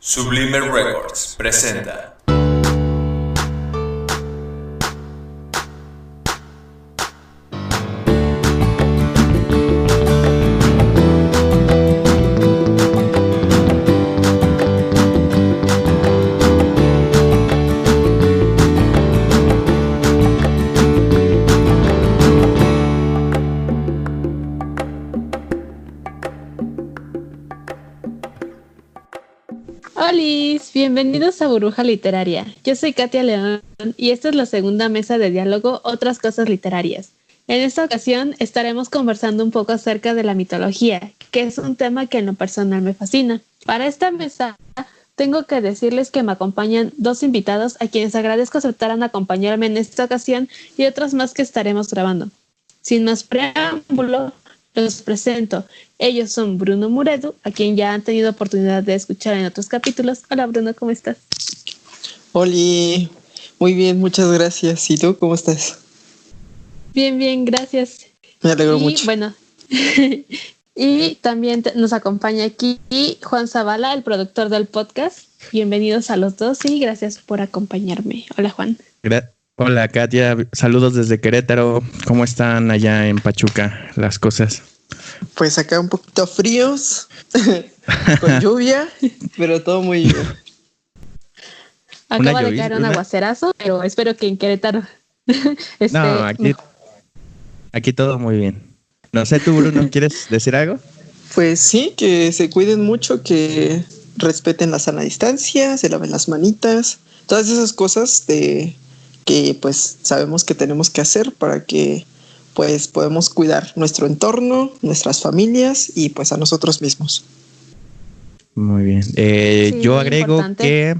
Sublime Records presenta. Bienvenidos a Burbuja Literaria. Yo soy Katia León y esta es la segunda mesa de diálogo Otras Cosas Literarias. En esta ocasión estaremos conversando un poco acerca de la mitología, que es un tema que en lo personal me fascina. Para esta mesa tengo que decirles que me acompañan dos invitados a quienes agradezco aceptaran acompañarme en esta ocasión y otros más que estaremos grabando. Sin más preámbulo, los presento. Ellos son Bruno Muredu, a quien ya han tenido oportunidad de escuchar en otros capítulos. Hola Bruno, ¿cómo estás? Oli, muy bien, muchas gracias. ¿Y tú cómo estás? Bien, bien, gracias. Me alegro y, mucho. Bueno, y también te- nos acompaña aquí Juan Zavala, el productor del podcast. Bienvenidos a los dos y gracias por acompañarme. Hola Juan. Gra- Hola Katia, saludos desde Querétaro. ¿Cómo están allá en Pachuca las cosas? Pues acá un poquito fríos, con lluvia, pero todo muy bien. Acaba de caer un una- aguacerazo, pero espero que en Querétaro. esté No, aquí, aquí todo muy bien. No sé, tú Bruno, ¿quieres decir algo? Pues sí, que se cuiden mucho, que respeten la sana distancia, se laven las manitas, todas esas cosas de que pues sabemos que tenemos que hacer para que pues podemos cuidar nuestro entorno, nuestras familias y pues a nosotros mismos. Muy bien. Eh, Sí, yo agrego importante. que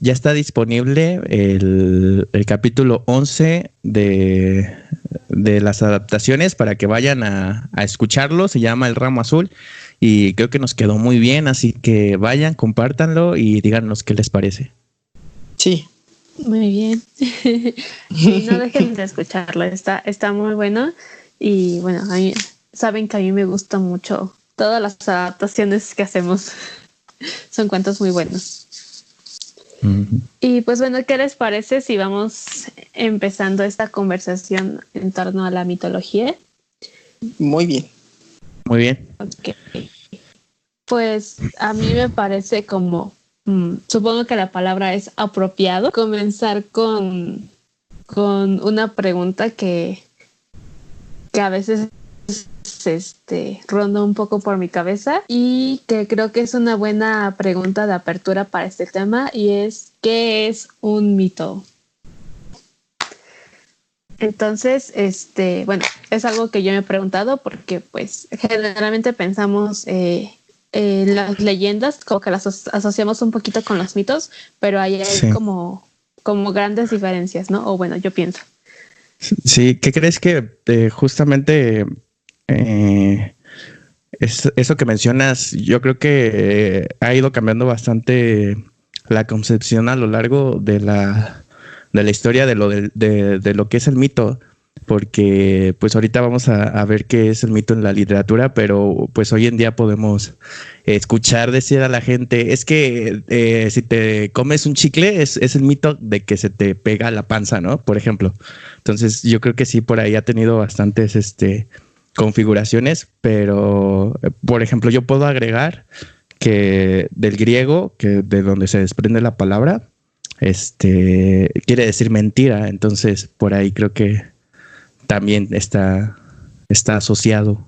ya está disponible el, el capítulo 11 de, de las adaptaciones para que vayan a, a escucharlo. Se llama El Ramo Azul y creo que nos quedó muy bien, así que vayan, compártanlo y díganos qué les parece. Sí, Muy bien. Sí, no dejen de escucharlo, está, está muy bueno. Y bueno, a mí, saben que a mí me gustan mucho todas las adaptaciones que hacemos. Son cuentos muy buenos. Y pues bueno, ¿qué les parece si vamos empezando esta conversación en torno a la mitología? muy bien. Muy bien. Ok. Pues a mí me parece como, mm, supongo que la palabra es apropiado, comenzar con, con una pregunta que, que a veces este, ronda un poco por mi cabeza y que creo que es una buena pregunta de apertura para este tema y es, ¿qué es un mito? Entonces, este, bueno, es algo que yo me he preguntado porque pues generalmente pensamos eh, en las leyendas, como que las aso- asociamos un poquito con los mitos, pero ahí hay Sí. como, como grandes diferencias, ¿no? O bueno, yo pienso. Sí, ¿qué crees que eh, justamente eh, es- eso que mencionas, yo creo que eh, ha ido cambiando bastante la concepción a lo largo de la, de la historia de lo, de, de lo que es el mito, porque pues ahorita vamos a, ver qué es el mito en la literatura, pero pues hoy en día podemos escuchar decir a la gente, es que eh, si te comes un chicle es, es el mito de que se te pega la panza, ¿no? Por ejemplo. Entonces yo creo que sí, por ahí ha tenido bastantes este, configuraciones, pero por ejemplo yo puedo agregar que del griego, que de donde se desprende la palabra, este quiere decir mentira, entonces por ahí creo que también está, está asociado.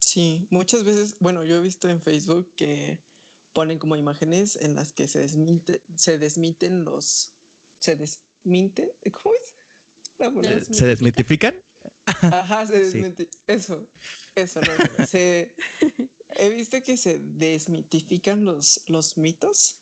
Sí, muchas veces, bueno, yo he visto en Facebook que ponen como imágenes en las que se desminte, se desmiten los, se desminte, ¿cómo es? ¿Se desmitifican? Ajá, se Sí. desmite, eso, eso, no, se, he visto que se desmitifican los, los mitos,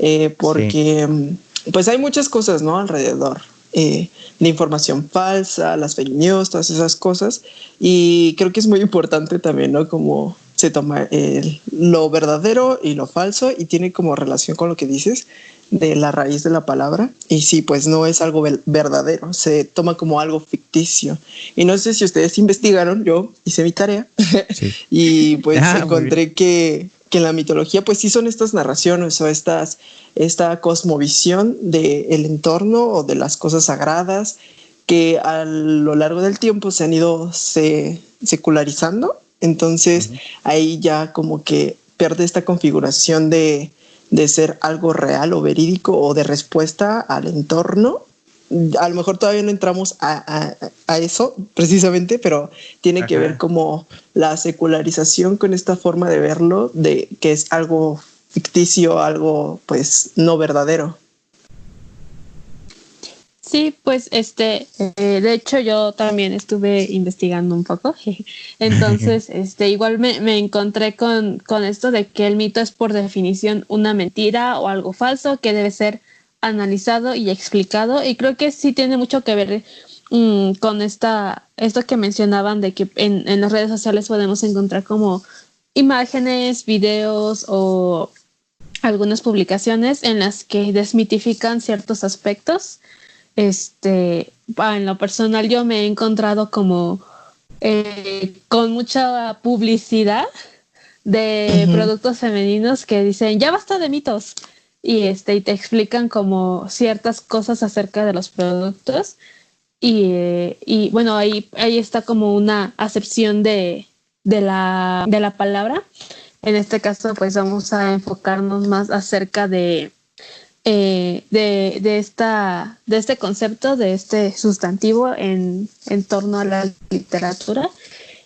eh, porque mm, pues hay muchas cosas, ¿no? Alrededor. Eh, de información falsa, las fake news, todas esas cosas. Y creo que es muy importante también, ¿no? Como se toma el- lo verdadero y lo falso y tiene como relación con lo que dices de la raíz de la palabra. Y sí, pues no es algo verdadero, se toma como algo ficticio. Y no sé si ustedes investigaron, yo hice mi tarea Sí. y pues Ah, encontré que que en la mitología pues sí son estas narraciones o estas, esta cosmovisión del entorno o de las cosas sagradas que a lo largo del tiempo se han ido se, secularizando. Entonces ahí ya como que pierde esta configuración de, de ser algo real o verídico o de respuesta al entorno a lo mejor todavía no entramos a, eso precisamente, pero tiene que ver como la secularización con esta forma de verlo, de que es algo ficticio, algo pues no verdadero. Sí, pues este, eh, de hecho yo también estuve investigando un poco, entonces este, igual me, me encontré con, con esto de que el mito es por definición una mentira o algo falso que debe ser analizado y explicado y creo que sí tiene mucho que ver mm, con esta, esto que mencionaban de que en, en, las redes sociales podemos encontrar como imágenes, videos o algunas publicaciones en las que desmitifican ciertos aspectos. Este, en lo personal yo me he encontrado como eh, con mucha publicidad de productos femeninos que dicen ya basta de mitos y este y te explican como ciertas cosas acerca de los productos. Y, eh, y bueno ahí ahí está como una acepción de, de la de la palabra. En este caso pues vamos a enfocarnos más acerca de eh, de, de, esta, de este concepto, de este sustantivo en, en torno a la literatura.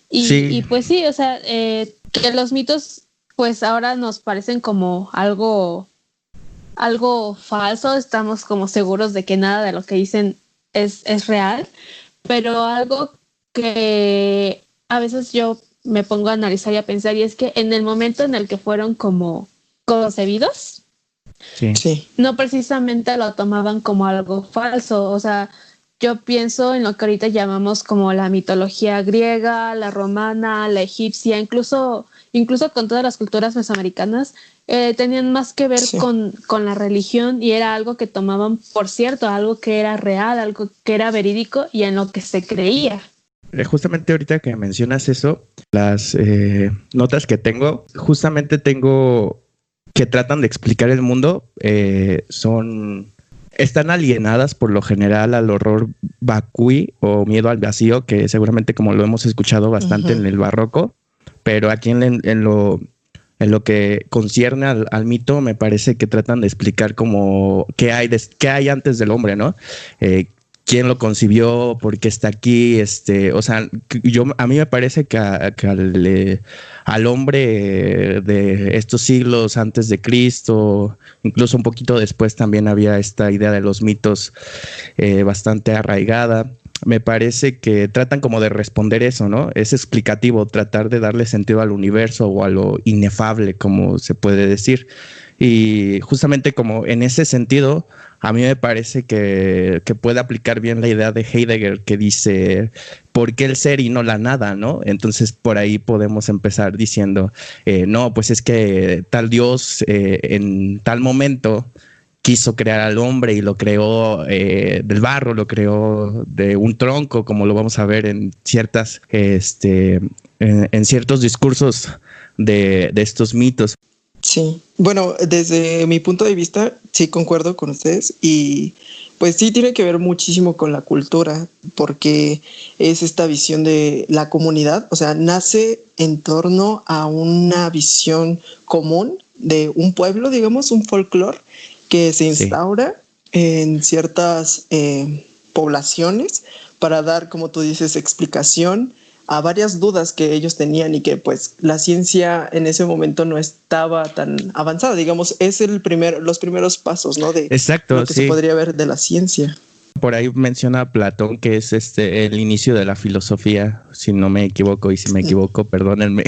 Y, y pues sí, o sea, eh, que los mitos pues ahora nos parecen como algo algo falso, estamos como seguros de que nada de lo que dicen es, es real, pero algo que a veces yo me pongo a analizar y a pensar y es que en el momento en el que fueron como concebidos, sí. no precisamente lo tomaban como algo falso, o sea, yo pienso en lo que ahorita llamamos como la mitología griega, la romana, la egipcia, incluso, incluso con todas las culturas mesoamericanas, eh, tenían más que ver con, con, la religión y era algo que tomaban por cierto, algo que era real, algo que era verídico y en lo que se creía. Eh, justamente ahorita que mencionas eso, las eh, notas que tengo, justamente tengo que tratan de explicar el mundo, son están alienadas por lo general al horror vacui o miedo al vacío, que seguramente como lo hemos escuchado bastante en el barroco, pero aquí en, en, lo en lo que concierne al, mito, me parece que tratan de explicar como qué hay, qué hay antes del hombre, ¿no? Eh, quién lo concibió, por qué está aquí, este, o sea, yo a mí me parece que, eh, al, hombre de estos siglos antes de Cristo, incluso un poquito después también había esta idea de los mitos eh, bastante arraigada me parece que tratan como de responder eso, ¿no? Es explicativo, tratar de darle sentido al universo o a lo inefable, como se puede decir. Y justamente como en ese sentido, a mí me parece que, puede aplicar bien la idea de Heidegger que dice, ¿por qué el ser y no la nada? ¿no? Entonces por ahí podemos empezar diciendo, eh, no, pues es que tal Dios eh, en tal momento quiso crear al hombre y lo creó eh, del barro, lo creó de un tronco, como lo vamos a ver en ciertas, este, en, ciertos discursos de, de, estos mitos. Sí, bueno, desde mi punto de vista, sí concuerdo con ustedes y pues sí tiene que ver muchísimo con la cultura, porque es esta visión de la comunidad, o sea, nace en torno a una visión común de un pueblo, digamos, un folclore que se instaura en ciertas eh, poblaciones para dar, como tú dices, explicación a varias dudas que ellos tenían y que pues la ciencia en ese momento no estaba tan avanzada. Digamos, es el primer, los primeros pasos, ¿no? De Exacto, lo que se podría ver de la ciencia. Por ahí menciona Platón que es este el inicio de la filosofía, si no me equivoco y si me equivoco, perdónenme.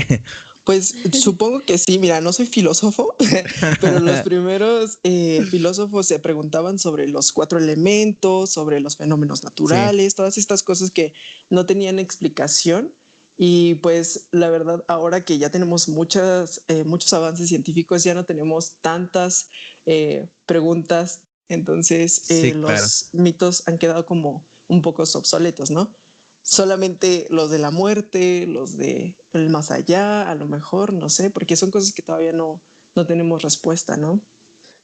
Pues supongo que sí, mira, no soy filósofo, pero los primeros eh, filósofos se preguntaban sobre los cuatro elementos, sobre los fenómenos naturales, todas estas cosas que no tenían explicación. Y pues la verdad, ahora que ya tenemos muchas, eh, muchos avances científicos, ya no tenemos tantas eh, preguntas, entonces los mitos han quedado como un poco obsoletos, ¿no? Solamente los de la muerte, los de el más allá, a lo mejor, no sé, porque son cosas que todavía no, no tenemos respuesta, ¿no?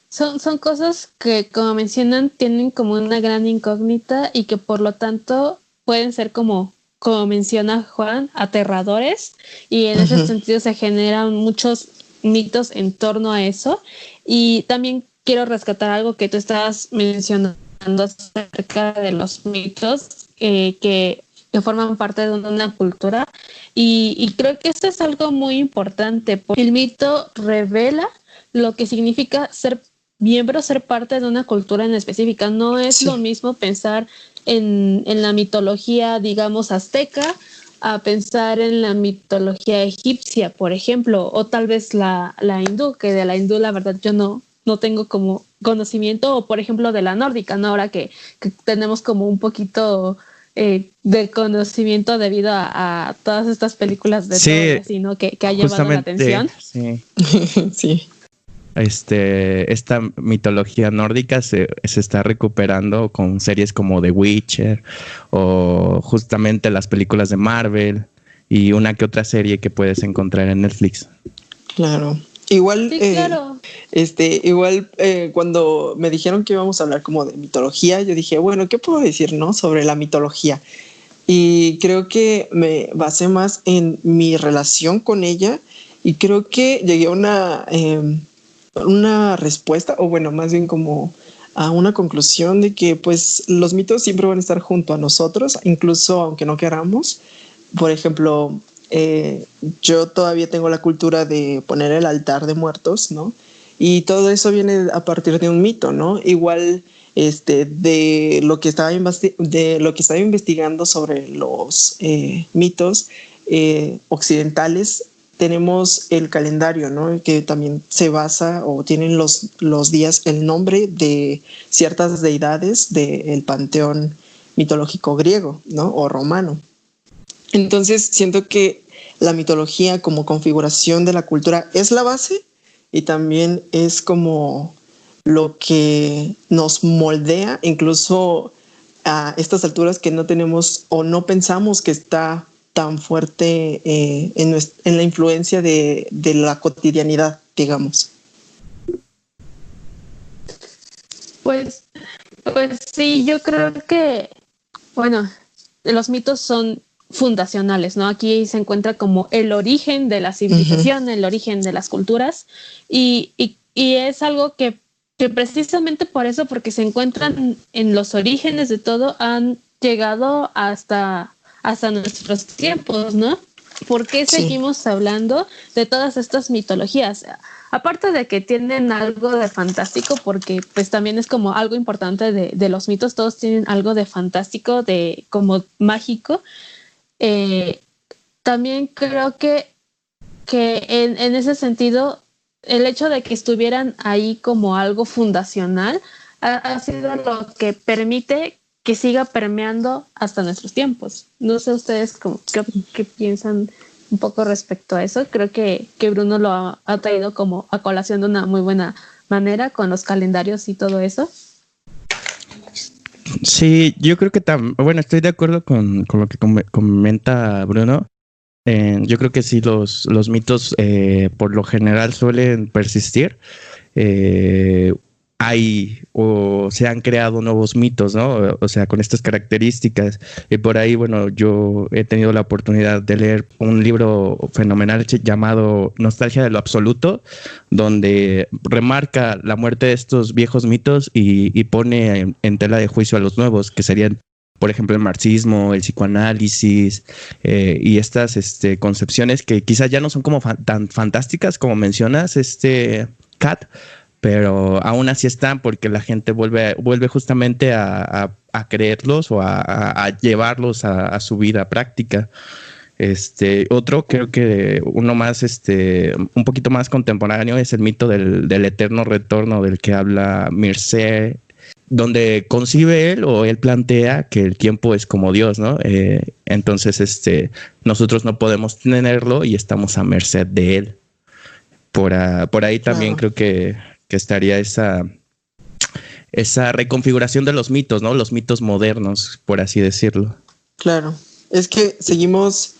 Son, son cosas que, como mencionan, tienen como una gran incógnita y que por lo tanto pueden ser como, como menciona Juan, aterradores y en ese sentido se generan muchos mitos en torno a eso. Y también quiero rescatar algo que tú estabas mencionando acerca de los mitos eh, que, que, forman parte de una cultura. Y, y creo que esto es algo muy importante, porque el mito revela lo que significa ser miembro, ser parte de una cultura en específica. No es lo mismo pensar en, en, la mitología, digamos, azteca, a pensar en la mitología egipcia, por ejemplo, o tal vez la, la hindú, que de la hindú la verdad yo no, no tengo como conocimiento, o por ejemplo de la nórdica, ¿no? Ahora que, que tenemos como un poquito eh, de conocimiento debido a, a, todas estas películas de sí, sino que, que ha llevado la atención. Sí. sí este, esta mitología nórdica se, se, está recuperando con series como The Witcher o justamente las películas de Marvel y una que otra serie que puedes encontrar en Netflix. Claro. Igual, sí, claro. eh, este, igual eh, cuando me dijeron que íbamos a hablar como de mitología, yo dije, bueno, ¿qué puedo decir, no? Sobre la mitología. Y creo que me basé más en mi relación con ella y creo que llegué a una eh, una respuesta, o bueno, más bien como a una conclusión de que pues los mitos siempre van a estar junto a nosotros, incluso aunque no queramos. Por ejemplo, eh, yo todavía tengo la cultura de poner el altar de muertos, ¿no? Y todo eso viene a partir de un mito, ¿no? Igual este, de, lo que estaba de lo que estaba investigando sobre los eh, mitos eh, occidentales, tenemos el calendario, ¿no? Que también se basa o tienen los, los días el nombre de ciertas deidades del panteón mitológico griego, ¿no? O romano. Entonces, siento que la mitología como configuración de la cultura es la base y también es como lo que nos moldea, incluso a estas alturas que no tenemos o no pensamos que está tan fuerte eh, en, en, la influencia de, de, la cotidianidad, digamos. Pues, pues sí, yo creo que, bueno, los mitos son fundacionales, ¿no? Aquí se encuentra como el origen de la civilización, uh -huh. el origen de las culturas, y, y, y es algo que, que precisamente por eso, porque se encuentran en los orígenes de todo, han llegado hasta hasta nuestros tiempos, ¿no? ¿Por qué seguimos sí. hablando de todas estas mitologías? Aparte de que tienen algo de fantástico, porque pues también es como algo importante de, de los mitos, todos tienen algo de fantástico, de como mágico. Eh, también creo que, que en, en, ese sentido, el hecho de que estuvieran ahí como algo fundacional ha, sido lo que permite que siga permeando hasta nuestros tiempos. No sé ustedes cómo, qué, qué, piensan un poco respecto a eso. Creo que, que Bruno lo ha, ha, traído como a colación de una muy buena manera con los calendarios y todo eso. Sí, yo creo que también, bueno, estoy de acuerdo con, con lo que com comenta Bruno. Eh, yo creo que sí, los, los mitos eh, por lo general suelen persistir. Eh, hay o se han creado nuevos mitos, ¿no? O sea, con estas características. Y por ahí, bueno, yo he tenido la oportunidad de leer un libro fenomenal llamado Nostalgia de lo Absoluto, donde remarca la muerte de estos viejos mitos y, pone en, tela de juicio a los nuevos, que serían, por ejemplo, el marxismo, el psicoanálisis eh, y estas este, concepciones que quizás ya no son como tan fantásticas como mencionas, este, Kat, pero aún así están porque la gente vuelve, vuelve justamente a, a, a creerlos o a, a llevarlos a, su vida práctica. Este, otro, creo que uno más, este, un poquito más contemporáneo es el mito del, del eterno retorno del que habla Mircea, donde concibe él o él plantea que el tiempo es como Dios, ¿no? Eh, entonces, este, nosotros no podemos tenerlo y estamos a merced de él. Por, a, por ahí también creo que que estaría esa, esa reconfiguración de los mitos, ¿no? Los mitos modernos, por así decirlo. Claro. es que seguimos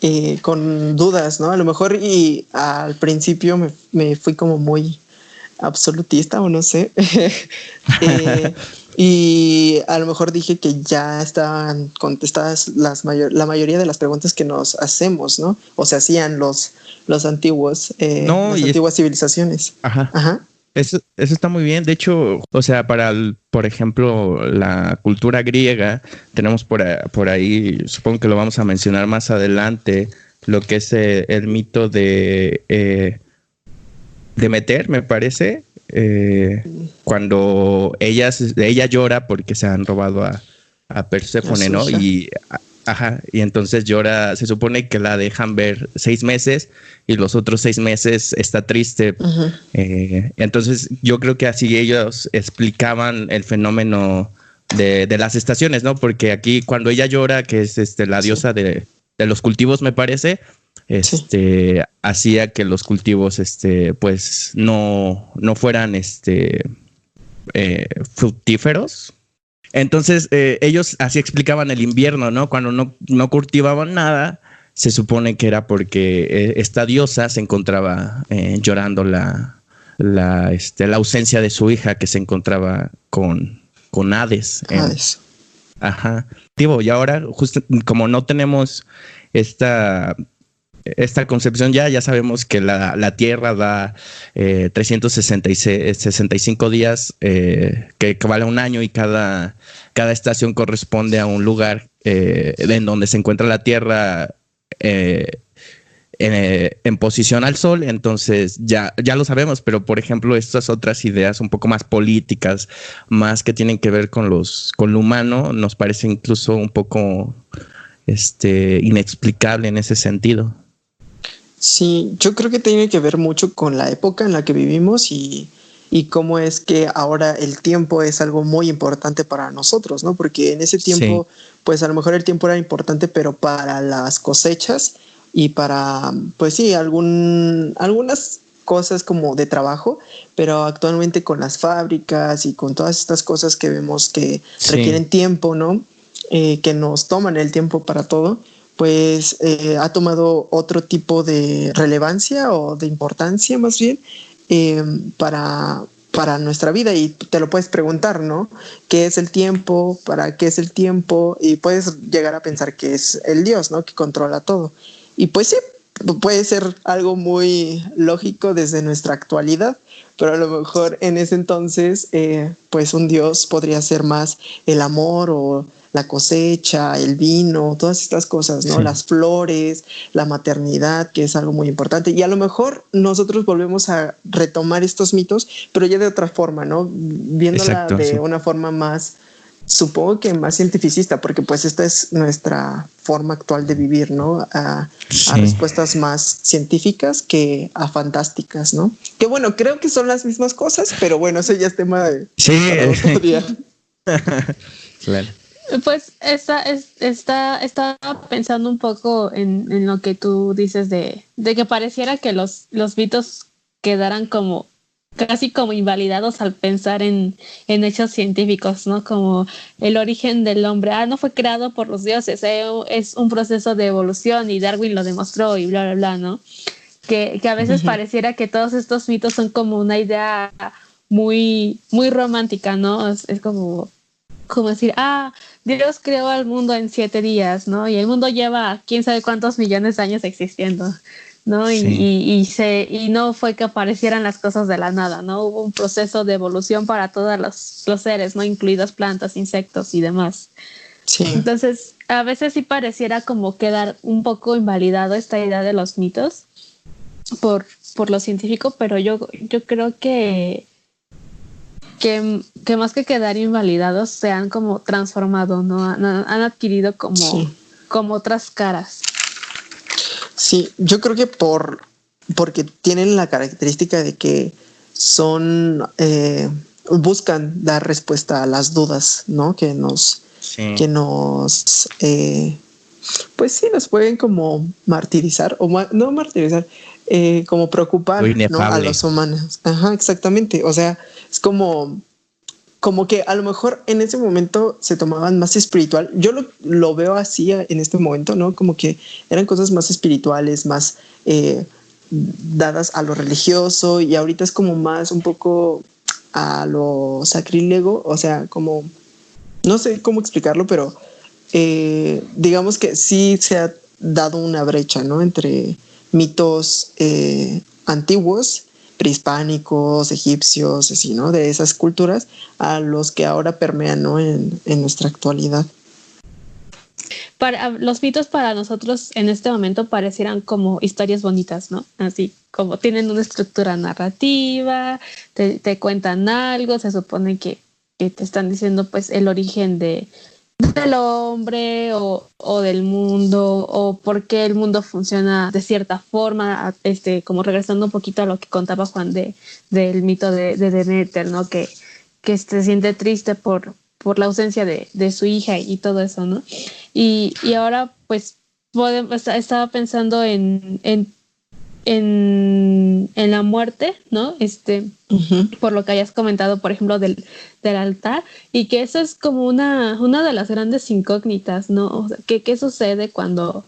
eh, con dudas, ¿no? A lo mejor y al principio me, me fui como muy absolutista o no sé. eh, y a lo mejor dije que ya estaban contestadas las mayor, la mayoría de las preguntas que nos hacemos, ¿no? O se hacían los, los antiguos, eh, No, las es- antiguas civilizaciones. Ajá. Ajá. Eso, eso está muy bien. De hecho, o sea, para, el- por ejemplo, la cultura griega, tenemos por, por ahí, supongo que lo vamos a mencionar más adelante, lo que es eh, el mito de eh, Demeter, me parece, eh, cuando ella, ella llora porque se han robado a, a su ¿no? Y, a- ajá, y entonces llora, se supone que la dejan ver seis meses y los otros seis meses está triste eh, entonces yo creo que así ellos explicaban el fenómeno de, de las estaciones, ¿no? Porque aquí cuando ella llora, que es este, la Sí. diosa de, de los cultivos, me parece, este, hacía que los cultivos, este, pues no, no fueran, este, eh, fructíferos. Entonces eh, ellos así explicaban el invierno, ¿no? Cuando no, no cultivaban nada, se supone que era porque eh, esta diosa se encontraba eh, llorando la, la, este, la ausencia de su hija que se encontraba con, con Hades. Hades. Ajá. Digo, y ahora, justo como no tenemos esta, esta concepción ya, ya sabemos que la, la Tierra da eh, 366 65 días, eh, que equivale a un año y cada, cada estación corresponde a un lugar eh, en donde se encuentra la Tierra eh, en, en posición al sol, entonces ya, ya lo sabemos, pero por ejemplo, estas otras ideas un poco más políticas, más que tienen que ver con los, con lo humano, nos parece incluso un poco este inexplicable en ese sentido. Sí, yo creo que tiene que ver mucho con la época en la que vivimos y, y cómo es que ahora el tiempo es algo muy importante para nosotros, ¿no? Porque en ese tiempo, pues a lo mejor el tiempo era importante, pero para las cosechas y para, pues sí, algún, algunas cosas como de trabajo, pero actualmente con las fábricas y con todas estas cosas que vemos que Sí. requieren tiempo, ¿no? Eh, que nos toman el tiempo para todo, pues eh, ha tomado otro tipo de relevancia o de importancia más bien eh, para, para nuestra vida y te lo puedes preguntar, ¿no? ¿Qué es el tiempo? ¿Para qué es el tiempo? Y puedes llegar a pensar que es el Dios, ¿no? Que controla todo. Y pues sí, puede ser algo muy lógico desde nuestra actualidad, pero a lo mejor en ese entonces, eh, pues un Dios podría ser más el amor o la cosecha, el vino, todas estas cosas, ¿no? Sí. Las flores, la maternidad, que es algo muy importante. Y a lo mejor nosotros volvemos a retomar estos mitos, pero ya de otra forma, ¿no? Viéndola Exacto, de sí. una forma más, supongo que más cientificista, porque pues esta es nuestra forma actual de vivir, ¿no? A, respuestas más científicas que a fantásticas, ¿no? Que bueno, creo que son las mismas cosas, pero bueno, eso ya es tema de Sí, para otro día. claro. Pues está, es- está, estaba pensando un poco en, en lo que tú dices de, de que pareciera que los, los mitos quedaran como casi como invalidados al pensar en, en hechos científicos, ¿no? Como el origen del hombre, ah, no fue creado por los dioses, eh, es un proceso de evolución y Darwin lo demostró y bla, bla, bla, ¿no? Que, que a veces pareciera que todos estos mitos son como una idea muy, muy romántica, ¿no? Es, es como, como decir, ah, Dios creó al mundo en siete días, ¿no? Y el mundo lleva quién sabe cuántos millones de años existiendo, ¿no? Y, Sí. y, y se, y no fue que aparecieran las cosas de la nada, ¿no? Hubo un proceso de evolución para todos los, los seres, ¿no? Incluidas plantas, insectos y demás. Sí, Entonces, a veces sí pareciera como quedar un poco invalidado esta idea de los mitos por, por lo científico, pero yo, yo creo que, que, que más que quedar invalidados, se han como transformado, ¿no? Han, han adquirido como, Sí. como otras caras. sí, yo creo que por porque tienen la característica de que son eh, buscan dar respuesta a las dudas, ¿no? Que nos Sí. que nos eh, pues sí nos pueden como martirizar o ma- no martirizar eh, como preocupar a los humanos ajá exactamente o sea es como como que a lo mejor en ese momento se tomaban más espiritual. Yo lo, veo así en este momento, ¿no? Como que eran cosas más espirituales, más eh, dadas a lo religioso y ahorita es como más un poco a lo sacrílego, o sea, como, no sé cómo explicarlo, pero eh, digamos que sí se ha dado una brecha, ¿no? Entre mitos eh, antiguos prehispánicos, egipcios, así, ¿no? De esas culturas a los que ahora permean, ¿no? En, nuestra actualidad. Para, los mitos para nosotros en este momento parecieran como historias bonitas, ¿no? Así como tienen una estructura narrativa, te, cuentan algo, se supone que, que, te están diciendo pues el origen de, del hombre o, del mundo o por qué el mundo funciona de cierta forma, este, como regresando un poquito a lo que contaba Juan de, del mito de, de Demeter, ¿no? Que, que se siente triste por, por la ausencia de, su hija y todo eso, ¿no? Y, ahora, pues, estaba pensando en, en en, la muerte, ¿no? Este, por lo que hayas comentado, por ejemplo, del, del, altar, y que eso es como una, una de las grandes incógnitas, ¿no? O sea, ¿qué, ¿qué, sucede cuando,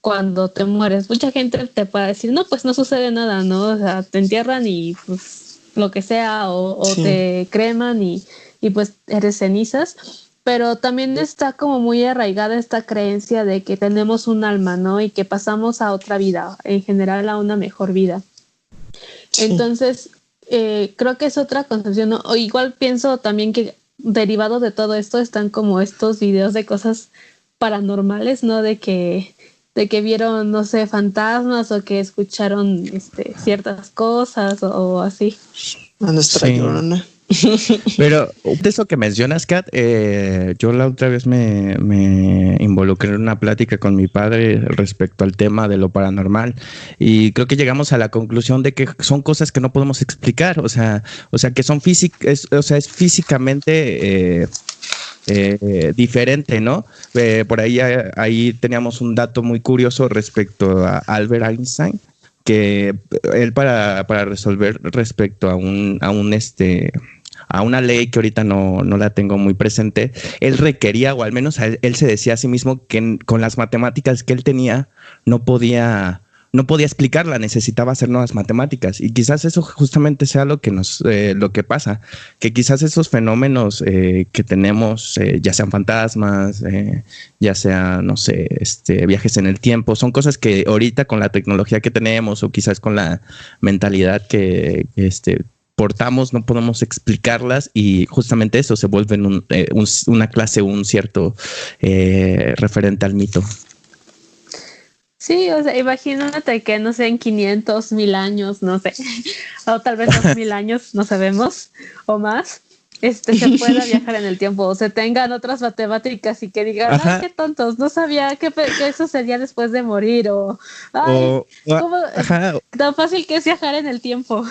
cuando te mueres? Mucha gente te puede decir, no, pues no sucede nada, ¿no? O sea, te entierran y pues lo que sea, o, te creman y, y pues eres cenizas pero también está como muy arraigada esta creencia de que tenemos un alma, ¿no? Y que pasamos a otra vida, en general a una mejor vida. Entonces, eh, creo que es otra concepción, O igual pienso también que derivado de todo esto están como estos videos de cosas paranormales, ¿no? De que, de que vieron, no sé, fantasmas o que escucharon este, ciertas cosas o, así. A nuestra llorona. Pero de eso que mencionas, Kat, eh, yo la otra vez me, involucré en una plática con mi padre respecto al tema de lo paranormal y creo que llegamos a la conclusión de que son cosas que no podemos explicar, o sea, o sea que son físicas, o sea, es físicamente eh, eh, diferente, ¿no? por ahí, ahí teníamos un dato muy curioso respecto a Albert Einstein que él para, para resolver respecto a un, a un este a una ley que ahorita no, no la tengo muy presente, él requería, o al menos él, se decía a sí mismo que con las matemáticas que él tenía no podía no podía explicarla, necesitaba hacer nuevas matemáticas. Y quizás eso justamente sea lo que nos, eh, lo que pasa, que quizás esos fenómenos eh, que tenemos, eh, ya sean fantasmas, ya sea, no sé, este, viajes en el tiempo, son cosas que ahorita con la tecnología que tenemos o quizás con la mentalidad que, este, portamos, no podemos explicarlas y justamente eso se vuelve un, eh, una clase, un cierto eh, referente al mito. Sí, o sea, imagínate que, no sé, en 500, mil años, no sé, o tal vez dos mil años, no sabemos, o más, este, se pueda viajar en el tiempo, o se tengan otras matemáticas y que digan, ay, qué tontos, no sabía que, eso sería después de morir, o, ay, tan fácil que es viajar en el tiempo.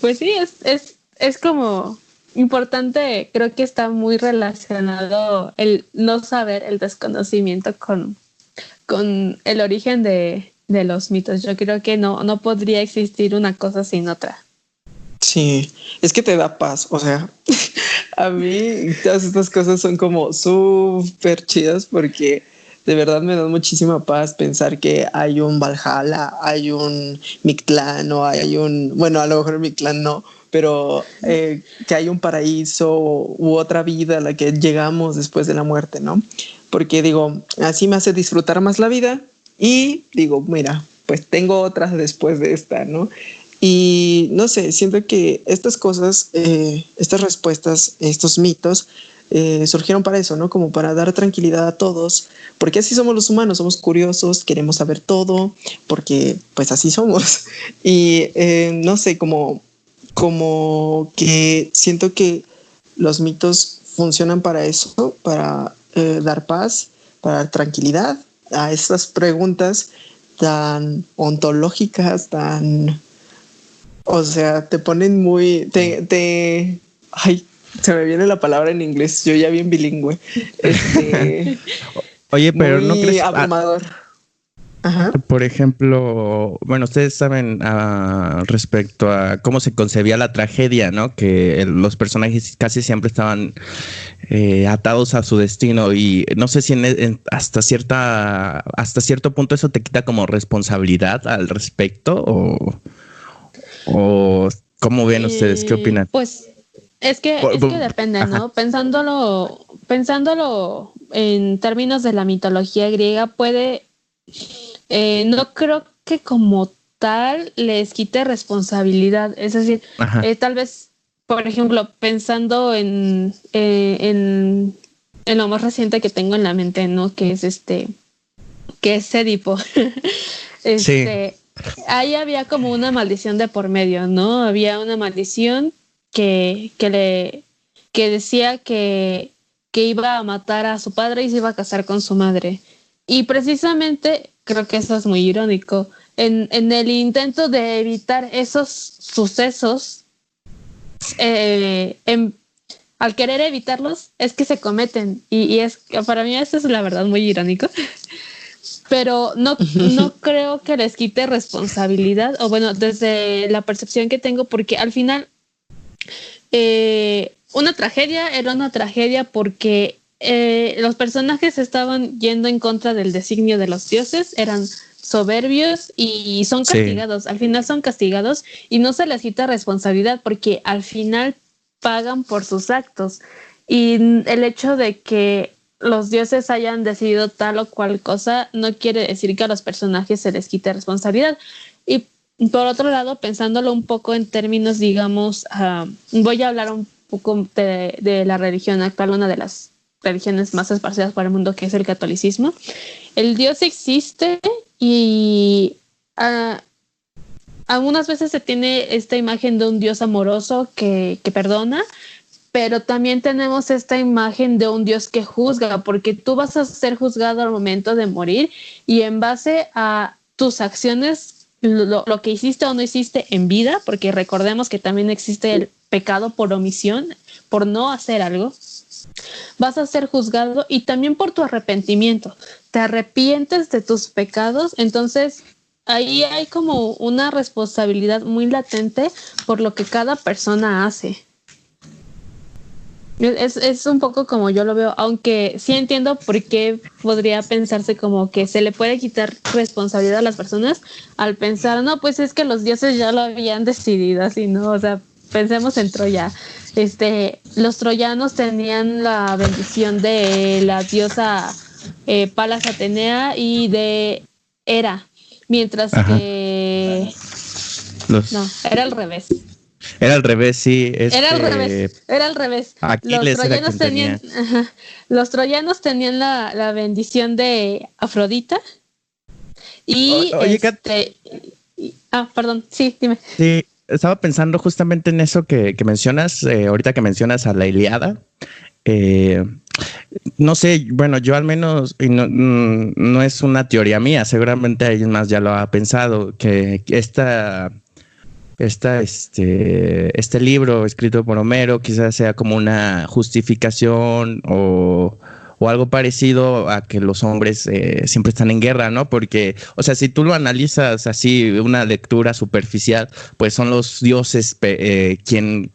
Pues sí, es, es, es como importante, creo que está muy relacionado el no saber, el desconocimiento con, con el origen de, de los mitos. Yo creo que no, no podría existir una cosa sin otra. Sí, es que te da paz. O sea, a mí todas estas cosas son como súper chidas porque de verdad me da muchísima paz pensar que hay un Valhalla, hay un Mictlán o hay un, bueno, a lo mejor Mictlán no, pero eh, que hay un paraíso u otra vida a la que llegamos después de la muerte, ¿no? Porque digo, así me hace disfrutar más la vida y digo, mira, pues tengo otras después de esta, ¿no? Y no sé, siento que estas cosas, eh, estas respuestas, estos mitos, eh, surgieron para eso, ¿no? Como para dar tranquilidad a todos, porque así somos los humanos, somos curiosos, queremos saber todo, porque pues así somos. Y eh, no sé, como, como que siento que los mitos funcionan para eso, para eh, dar paz, para dar tranquilidad a estas preguntas tan ontológicas, tan... O sea, te ponen muy... Te, te, ay, se me viene la palabra en inglés, yo ya bien bilingüe. Este, Oye, pero no crees abrumador. Por ejemplo, bueno, ustedes saben uh, respecto a cómo se concebía la tragedia, ¿no? Que los personajes casi siempre estaban eh, atados a su destino y no sé si en, hasta cierta hasta cierto punto eso te quita como responsabilidad al respecto o, o cómo ven ustedes, qué opinan. Pues es que, es que depende, ¿no? Pensándolo, pensándolo en términos de la mitología griega, puede eh, no creo que como tal les quite responsabilidad. Es decir, eh, tal vez, por ejemplo, pensando en, eh, en, en, lo más reciente que tengo en la mente, ¿no? Que es este, que es Edipo. este, Ahí había como una maldición de por medio, ¿no? Había una maldición que, que le que decía que, que iba a matar a su padre y se iba a casar con su madre. Y precisamente creo que eso es muy irónico. En, el intento de evitar esos sucesos, eh, al querer evitarlos, es que se cometen. Y, es para mí eso es la verdad muy irónico. Pero no, no creo que les quite responsabilidad, o bueno, desde la percepción que tengo, porque al final eh, una tragedia era una tragedia porque eh, los personajes estaban yendo en contra del designio de los dioses, eran soberbios y son castigados. Al final son castigados y no se les quita responsabilidad porque al final pagan por sus actos. Y el hecho de que los dioses hayan decidido tal o cual cosa no quiere decir que a los personajes se les quite responsabilidad. Y por otro lado, pensándolo un poco en términos, digamos, ah, voy a hablar un poco de, la religión actual, una de las religiones más esparcidas por el mundo, que es el catolicismo. El Dios existe y uh, algunas veces se tiene esta imagen de un Dios amoroso que, que perdona, pero también tenemos esta imagen de un Dios que juzga, porque tú vas a ser juzgado al momento de morir y en base a tus acciones, lo, lo, que hiciste o no hiciste en vida, porque recordemos que también existe el pecado por omisión, por no hacer algo, vas a ser juzgado y también por tu arrepentimiento. Te arrepientes de tus pecados, entonces ahí hay como una responsabilidad muy latente por lo que cada persona hace. Es, un poco como yo lo veo, aunque sí entiendo por qué podría pensarse como que se le puede quitar responsabilidad a las personas al pensar, no, pues es que los dioses ya lo habían decidido, así, ¿no? O sea, pensemos en Troya este, los troyanos tenían la bendición de la diosa eh, Palas Atenea y de Hera, mientras que no, era al revés. Era al revés, sí. era al revés, era al revés. los troyanos tenían, los troyanos tenían la, bendición de Afrodita. Y este, ah, perdón, sí, dime. Sí, estaba pensando justamente en eso que, mencionas, eh, ahorita que mencionas a la Iliada. Eh, no sé, bueno, yo al menos, y no, mm, no, es una teoría mía, seguramente alguien más ya lo ha pensado, que esta, esta, este, este libro escrito por Homero quizás sea como una justificación o o algo parecido a que los hombres eh, siempre están en guerra, ¿no? Porque, o sea, si tú lo analizas así, una lectura superficial, pues son los dioses eh, quieren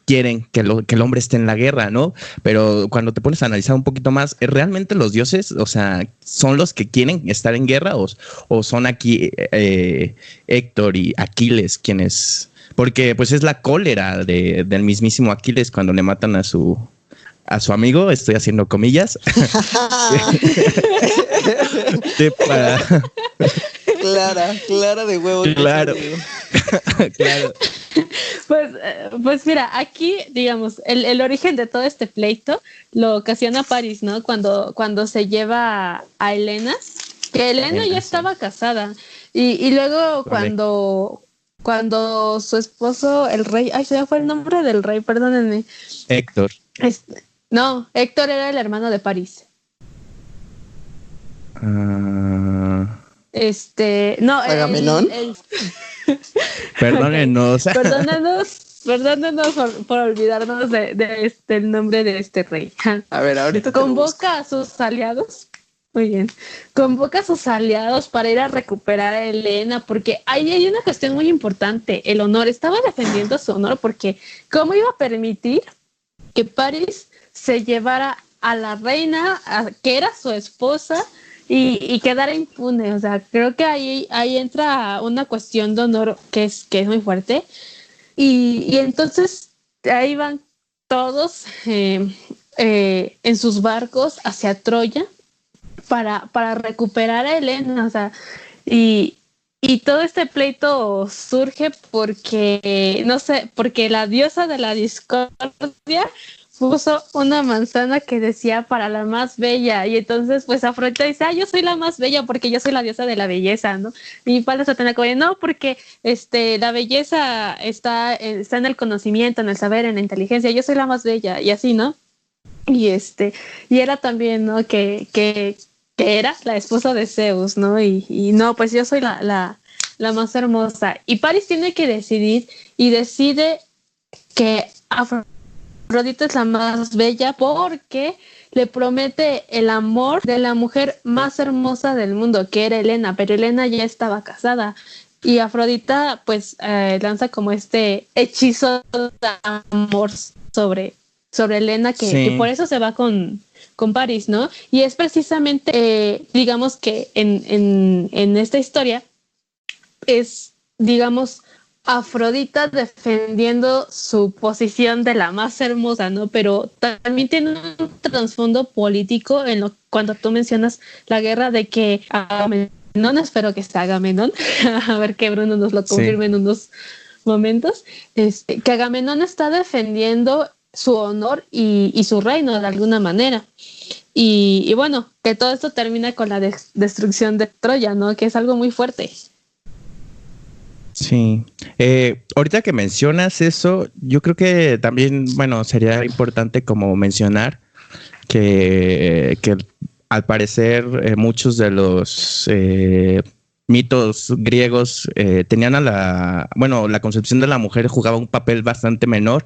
que, el hombre esté en la guerra, ¿no? Pero cuando te pones a analizar un poquito más, eh, ¿realmente los dioses, o sea, son los que quieren estar en guerra o, o son aquí Héctor y Aquiles quienes... Porque pues es la cólera de, del mismísimo Aquiles cuando le matan a su, a su amigo, estoy haciendo comillas. Clara, clara de huevo. Claro. claro. Pues, eh, pues mira, aquí, digamos, el, origen de todo este pleito lo ocasiona París, ¿no? Cuando, cuando se lleva a Elena, que Elena ya estaba casada. Y, luego cuando, cuando su esposo, el rey, ay, se me fue el nombre del rey, perdónenme. Héctor. Este, no, Héctor era el hermano de París. Ah. Este, no, Agamenón. Perdónenos. Perdónenos, perdónenos por, olvidarnos de, este, el nombre de este rey. A ver, ahorita convoca a sus aliados Muy bien. Convoca a sus aliados para ir a recuperar a Elena, porque ahí hay una cuestión muy importante, el honor. Estaba defendiendo su honor porque ¿cómo iba a permitir que París se llevara a la reina, que era su esposa, y, quedara impune? O sea, creo que ahí, ahí entra una cuestión de honor que es, que es muy fuerte. Y, y entonces ahí van todos eh, eh, en sus barcos hacia Troya para, para recuperar a Elena. O sea, y, y todo este pleito surge porque, no sé, porque la diosa de la discordia puso una manzana que decía para la más bella y entonces pues Afrodita dice, ah, yo soy la más bella porque yo soy la diosa de la belleza, ¿no? Y Palo Satanás como, no, porque este, la belleza está, está en el conocimiento, en el saber, en la inteligencia, yo soy la más bella y así, ¿no? Y este, y era también, ¿no? Que, que, que era la esposa de Zeus, ¿no? Y, y no, pues yo soy la, la, la más hermosa. Y Paris tiene que decidir y decide que Afrodita Afrodita es la más bella porque le promete el amor de la mujer más hermosa del mundo, que era Elena, pero Elena ya estaba casada. Y Afrodita pues eh, lanza como este hechizo de amor sobre, sobre Elena, que, por eso se va con, con París, ¿no? Y es precisamente, eh, digamos que en, en, en esta historia es, digamos, Afrodita defendiendo su posición de la más hermosa, ¿no? Pero también tiene un trasfondo político en lo cuando tú mencionas la guerra de que Agamenón, espero que sea Agamenón, a ver que Bruno nos lo confirme en unos momentos, este, que Agamenón está defendiendo su honor y, su reino de alguna manera. Y, bueno, que todo esto termina con la destrucción de Troya, ¿no? Que es algo muy fuerte. Sí. Eh, ahorita que mencionas eso, yo creo que también, bueno, sería importante como mencionar que, que al parecer eh, muchos de los eh, mitos griegos tenían a la, bueno, la concepción de la mujer jugaba un papel bastante menor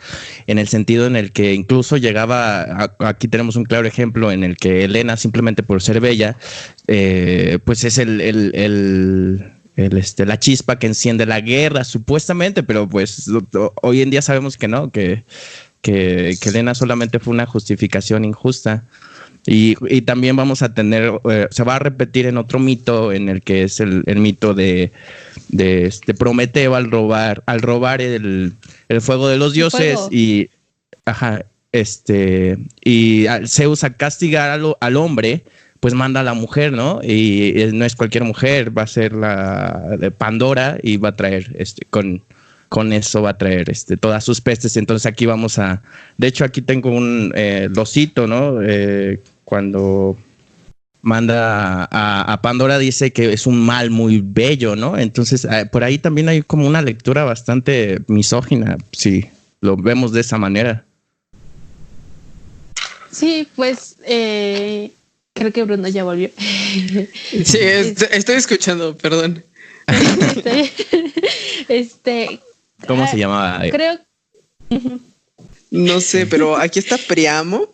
en el sentido en el que incluso llegaba, aquí tenemos un claro ejemplo en el que Elena simplemente por ser bella, pues es el, el este, la chispa que enciende la guerra, supuestamente, pero pues hoy en día sabemos que no, que, que, Elena solamente fue una justificación injusta. Y, también vamos a tener, eh, se va a repetir en otro mito, en el que es el, mito de, de este Prometeo al robar, al robar el, fuego de los dioses y, ajá, este, y Zeus a castigar al, al hombre pues manda a la mujer, ¿no? Y no es cualquier mujer, va a ser la de Pandora y va a traer este con con eso va a traer este, todas sus pestes. Entonces aquí vamos a, de hecho aquí tengo un eh, losito, ¿no? Eh, cuando manda a, Pandora dice que es un mal muy bello, ¿no? Entonces eh, por ahí también hay como una lectura bastante misógina, si lo vemos de esa manera. Sí, pues eh, Creo que Bruno ya volvió. Sí, estoy escuchando, perdón. Este, este ¿Cómo se llamaba? Creo. No sé, pero aquí está Priamo,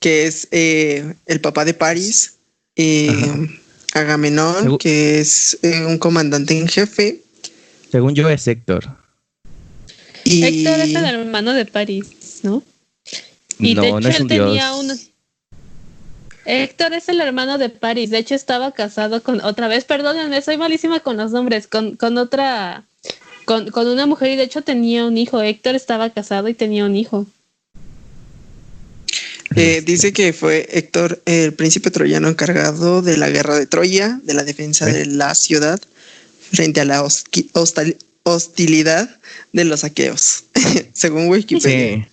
que es eh, el papá de París. Eh, Agamenón, que es eh, un comandante en jefe. Según yo es Héctor. Héctor es el hermano de París, ¿no? Y de hecho él tenía unos Héctor es el hermano de Paris. De hecho, estaba casado con otra vez. Perdónenme, soy malísima con los nombres. Con, con otra. Con, con, una mujer y de hecho tenía un hijo. Héctor estaba casado y tenía un hijo. Eh, dice que fue Héctor el príncipe troyano encargado de la guerra de Troya, de la defensa de la ciudad frente a la hostilidad de los aqueos, según Wikipedia.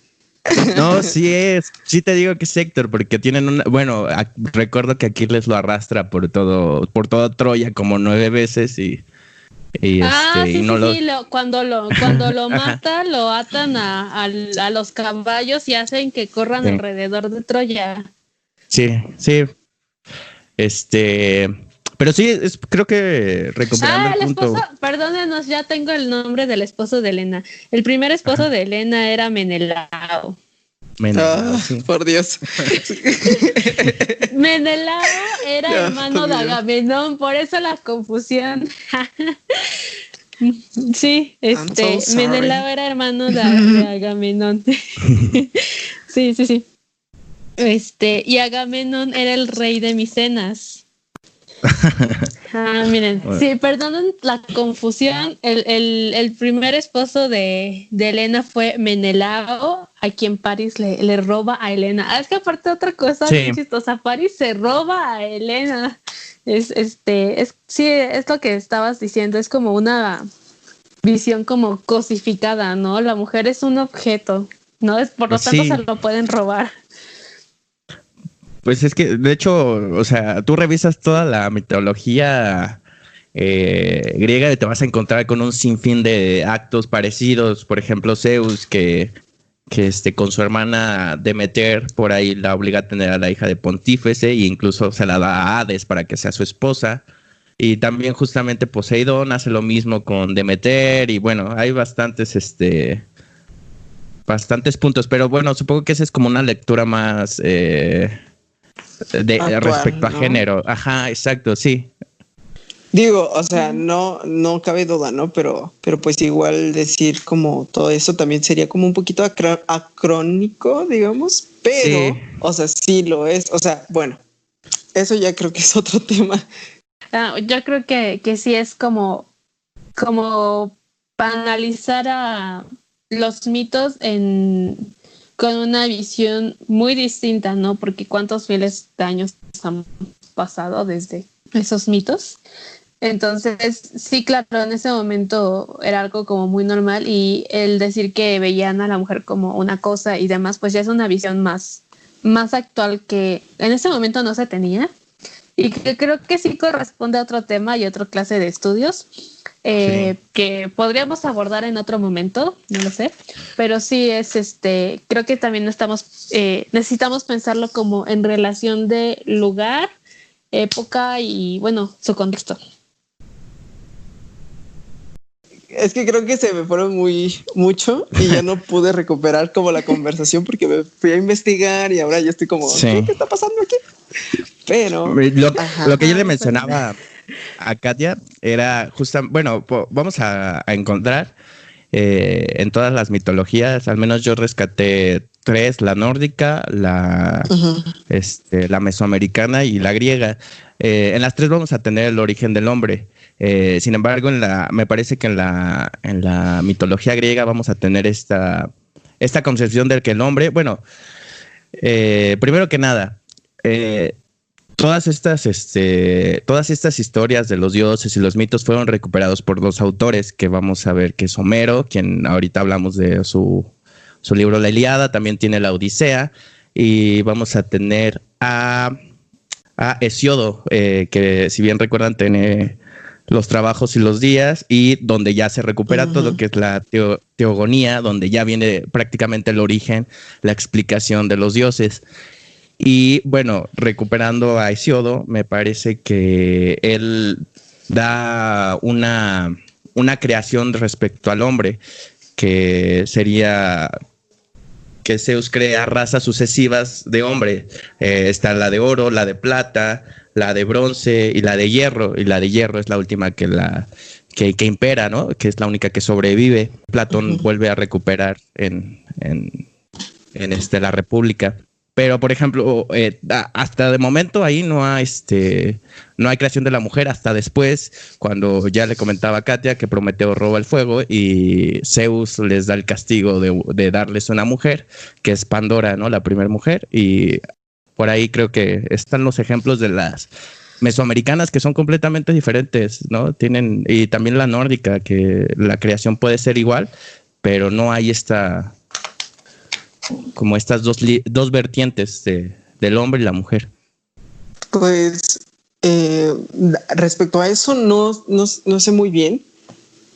No, sí es, sí te digo que es Héctor, porque tienen una, bueno, recuerdo que Aquiles lo arrastra por todo, por todo Troya como nueve veces y, ah, este, sí, sí, sí, cuando lo, cuando lo mata, lo atan a, los caballos y hacen que corran alrededor de Troya. Sí, sí. Este, pero sí, es, creo que recuperando ah, el, punto. perdónenos, ya tengo el nombre del esposo de Elena. El primer esposo de Elena era Menelao. Menelao, ah, por Dios. Menelao era hermano de Agamenón, por eso la confusión. sí, este, Menelao era hermano de, Agamenón. sí, sí, sí. Este, y Agamenón era el rey de Micenas. Ah, miren, sí, perdonen la confusión. El, primer esposo de, Elena fue Menelao, a quien Paris le, roba a Elena. Ah, es que aparte otra cosa chistosa, Paris se roba a Elena. Es este, es sí, es lo que estabas diciendo, es como una visión como cosificada, ¿no? La mujer es un objeto, ¿no? Es por lo tanto se lo pueden robar. Pues es que, de hecho, o sea, tú revisas toda la mitología eh, griega y te vas a encontrar con un sinfín de actos parecidos. Por ejemplo, Zeus, que, que este, con su hermana Demeter, por ahí la obliga a tener a la hija de Pontífice e incluso se la da a Hades para que sea su esposa. Y también justamente Poseidón hace lo mismo con Demeter y bueno, hay bastantes, este, bastantes puntos, pero bueno, supongo que esa es como una lectura más... Eh, de, respecto a género. Ajá, exacto, sí. Digo, o sea, no, no cabe duda, ¿no? Pero, pero pues igual decir como todo eso también sería como un poquito acrónico, digamos, pero, o sea, sí lo es. O sea, bueno, eso ya creo que es otro tema. Ah, yo creo que, que sí es como, como para analizar a los mitos en con una visión muy distinta, ¿no? Porque cuántos miles de años han pasado desde esos mitos. Entonces, sí, claro, en ese momento era algo como muy normal y el decir que veían a la mujer como una cosa y demás, pues ya es una visión más, más actual que en ese momento no se tenía y que creo que sí corresponde a otro tema y otra clase de estudios eh, que podríamos abordar en otro momento, no lo sé, pero sí es este, creo que también estamos, eh, necesitamos pensarlo como en relación de lugar, época y bueno, su contexto. Es que creo que se me fueron muy mucho y ya no pude recuperar como la conversación porque me fui a investigar y ahora ya estoy como, ¿qué está pasando aquí? Pero lo que yo le mencionaba a Katia era justo, bueno, vamos a, encontrar eh, en todas las mitologías, al menos yo rescaté tres, la nórdica, la, este, la mesoamericana y la griega. Eh, en las tres vamos a tener el origen del hombre. Eh, sin embargo, en la, me parece que en la, en la mitología griega vamos a tener esta, esta concepción del que el hombre, bueno, primero que nada, todas estas, este, todas estas historias de los dioses y los mitos fueron recuperados por dos autores que vamos a ver que es Homero, quien ahorita hablamos de su, su libro La Iliada, también tiene la Odisea, y vamos a tener a, a Hesiodo, eh, que si bien recuerdan tiene los trabajos y los días, y donde ya se recupera todo, que es la teogonía, donde ya viene prácticamente el origen, la explicación de los dioses. Y bueno, recuperando a Hesiodo, me parece que él da una, una creación respecto al hombre, que sería que Zeus crea razas sucesivas de hombre. Eh, está la de oro, la de plata, la de bronce y la de hierro. Y la de hierro es la última que la que, impera, ¿no? Que es la única que sobrevive. Platón vuelve a recuperar en, en, en este, la República. Pero, por ejemplo, eh, hasta de momento ahí no hay, este, no hay creación de la mujer. Hasta después, cuando ya le comentaba a Katia que Prometeo roba el fuego y Zeus les da el castigo de, darles una mujer, que es Pandora, ¿no? La primera mujer. Y por ahí creo que están los ejemplos de las mesoamericanas que son completamente diferentes, ¿no? Tienen, y también la nórdica, que la creación puede ser igual, pero no hay esta como estas dos, dos vertientes del hombre y la mujer? Pues eh, respecto a eso no, no, sé muy bien,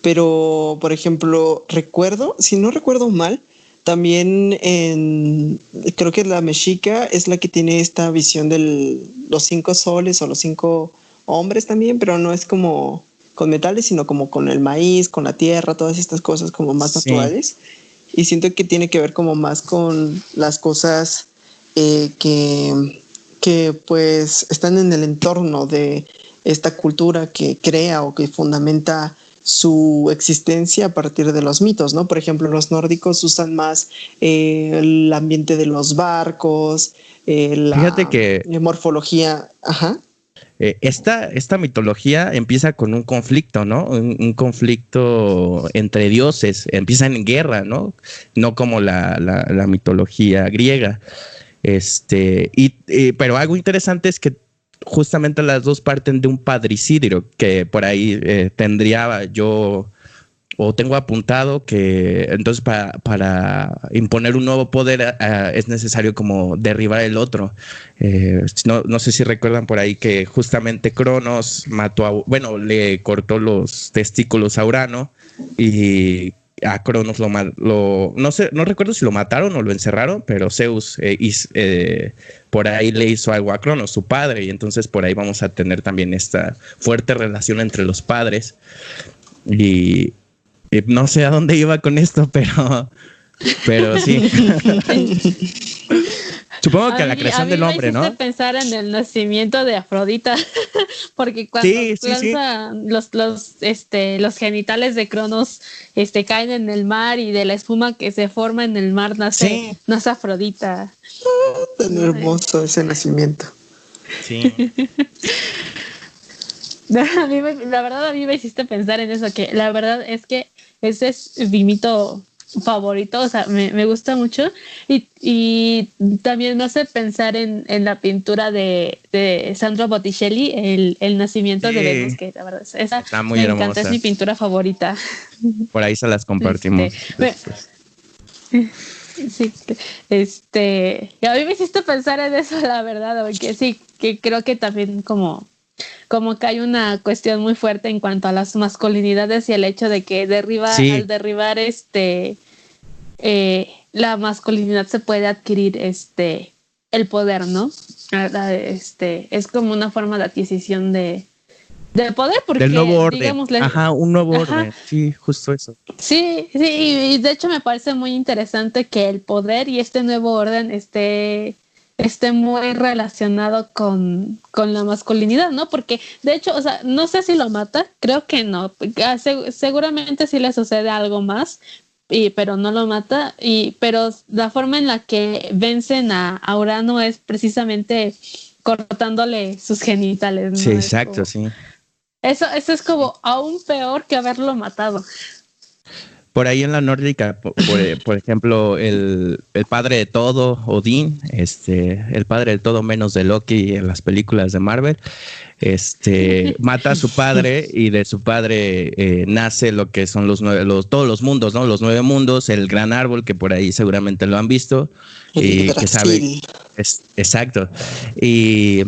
pero por ejemplo, recuerdo, si no recuerdo mal, también en, creo que la mexica es la que tiene esta visión de los cinco soles o los cinco hombres también, pero no es como con metales, sino como con el maíz, con la tierra, todas estas cosas como más actuales. Y siento que tiene que ver como más con las cosas eh, que, que pues están en el entorno de esta cultura que crea o que fundamenta su existencia a partir de los mitos, ¿no? Por ejemplo, los nórdicos usan más eh, el ambiente de los barcos, eh, la Fíjate que morfología, ajá. Eh, esta, esta, mitología empieza con un conflicto, ¿no? Un, conflicto entre dioses, empieza en guerra, ¿no? No como la, la, mitología griega. Este, y, pero algo interesante es que justamente las dos parten de un padricidio que por ahí eh, tendría yo o tengo apuntado que entonces para, imponer un nuevo poder eh, es necesario como derribar el otro. Eh, no, no, sé si recuerdan por ahí que justamente Cronos mató a, bueno, le cortó los testículos a Urano y a Cronos lo, lo no sé, no recuerdo si lo mataron o lo encerraron, pero Zeus eh, eh, por ahí le hizo algo a Cronos, su padre, y entonces por ahí vamos a tener también esta fuerte relación entre los padres. Y, no sé a dónde iba con esto, pero, pero sí. Supongo que a la creación del hombre, ¿no? pensar en el nacimiento de Afrodita, porque cuando Los, los, este, los genitales de Cronos este, caen en el mar y de la espuma que se forma en el mar nace, nace Afrodita. Ah, tan hermoso ese nacimiento. Sí. la verdad a mí me hiciste pensar en eso, que la verdad es que ese es mi mito favorito, o sea, me, gusta mucho y, y, también me hace pensar en, en la pintura de, de, Sandro Botticelli, el, el nacimiento de Venus, que la verdad es, esa Está muy me hermosa. encanta, es mi pintura favorita. Por ahí se las compartimos. Este, sí, este, a mí me hiciste pensar en eso, la verdad, porque sí, que creo que también como como que hay una cuestión muy fuerte en cuanto a las masculinidades y el hecho de que derriba, al derribar este eh, la masculinidad se puede adquirir este el poder, ¿no? Este es como una forma de adquisición de, de poder porque del nuevo orden. Ajá, un nuevo orden. Sí, justo eso. Sí, sí, y de hecho me parece muy interesante que el poder y este nuevo orden esté esté muy relacionado con, la masculinidad, ¿no? Porque de hecho, o sea, no sé si lo mata, creo que no, ah, seguramente sí le sucede algo más, y, pero no lo mata, y, pero la forma en la que vencen a, Urano es precisamente cortándole sus genitales. ¿no? Sí, exacto, sí. Eso, eso es como aún peor que haberlo matado. Por ahí en la nórdica, eh, por, ejemplo, el, padre de todo, Odín, este, el padre de todo menos de Loki en las películas de Marvel, este, mata a su padre y de su padre eh, nace lo que son los, nueve, los todos los mundos, ¿no? Los nueve mundos, el gran árbol que por ahí seguramente lo han visto y que sabe, es, exacto. Y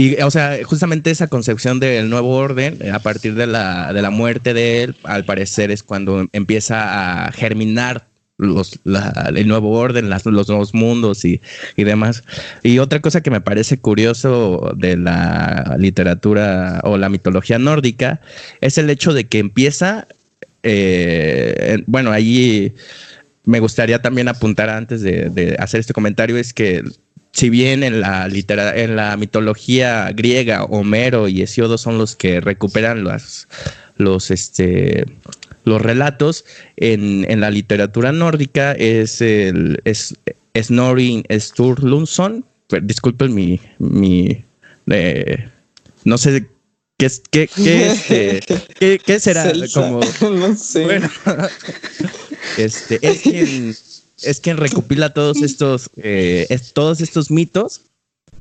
y, o sea, justamente esa concepción del nuevo orden, eh, a partir de la, de la muerte de él, al parecer es cuando empieza a germinar los, el nuevo orden, los nuevos mundos y, y, demás. Y otra cosa que me parece curioso de la literatura o la mitología nórdica es el hecho de que empieza, eh, bueno, allí me gustaría también apuntar antes de hacer este comentario, es que si bien en la en la mitología griega, Homero y Hesiodo son los que recuperan los, los, este, los relatos, en, la literatura nórdica es el es, Snorri Sturluson. Disculpen mi, mi eh, no sé qué es qué, qué, este, qué, será como no sé. bueno este es quien es quien recopila todos estos, eh, todos estos mitos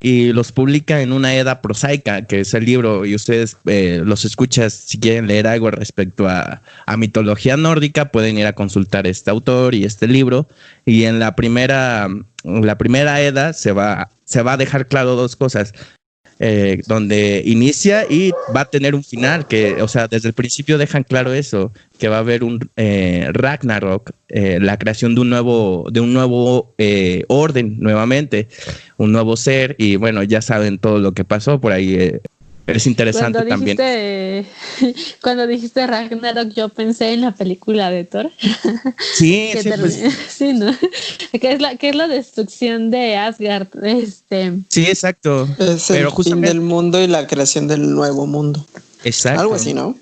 y los publica en una edad prosaica, que es el libro, y ustedes eh, los escuchas si quieren leer algo respecto a, a, mitología nórdica, pueden ir a consultar este autor y este libro. Y en la primera, la primera edad se va, se va a dejar claro dos cosas. Eh, donde inicia y va a tener un final, que, o sea, desde el principio dejan claro eso, que va a haber un eh, Ragnarok, eh, la creación de un nuevo, de un nuevo orden nuevamente, un nuevo ser, y bueno, ya saben todo lo que pasó por ahí. Es interesante cuando también. Dijiste, cuando dijiste Ragnarok, yo pensé en la película de Thor. Sí, sí, pues, sí, ¿no? Que es, la, que es la destrucción de Asgard. Este. Sí, exacto. Es Pero el fin del mundo y la creación del nuevo mundo. Exacto. Algo así, ¿no?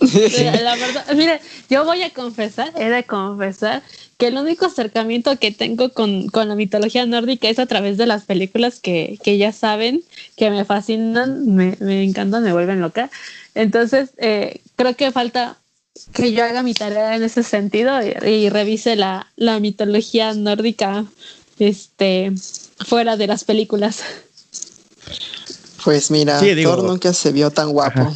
La verdad, mire, yo voy a confesar, he de confesar que el único acercamiento que tengo con, la mitología nórdica es a través de las películas que, ya saben, que me fascinan, me, encantan, me vuelven loca. Entonces, eh, creo que falta que yo haga mi tarea en ese sentido y, revise la, mitología nórdica este, fuera de las películas. Pues mira, Thor nunca se vio tan guapo.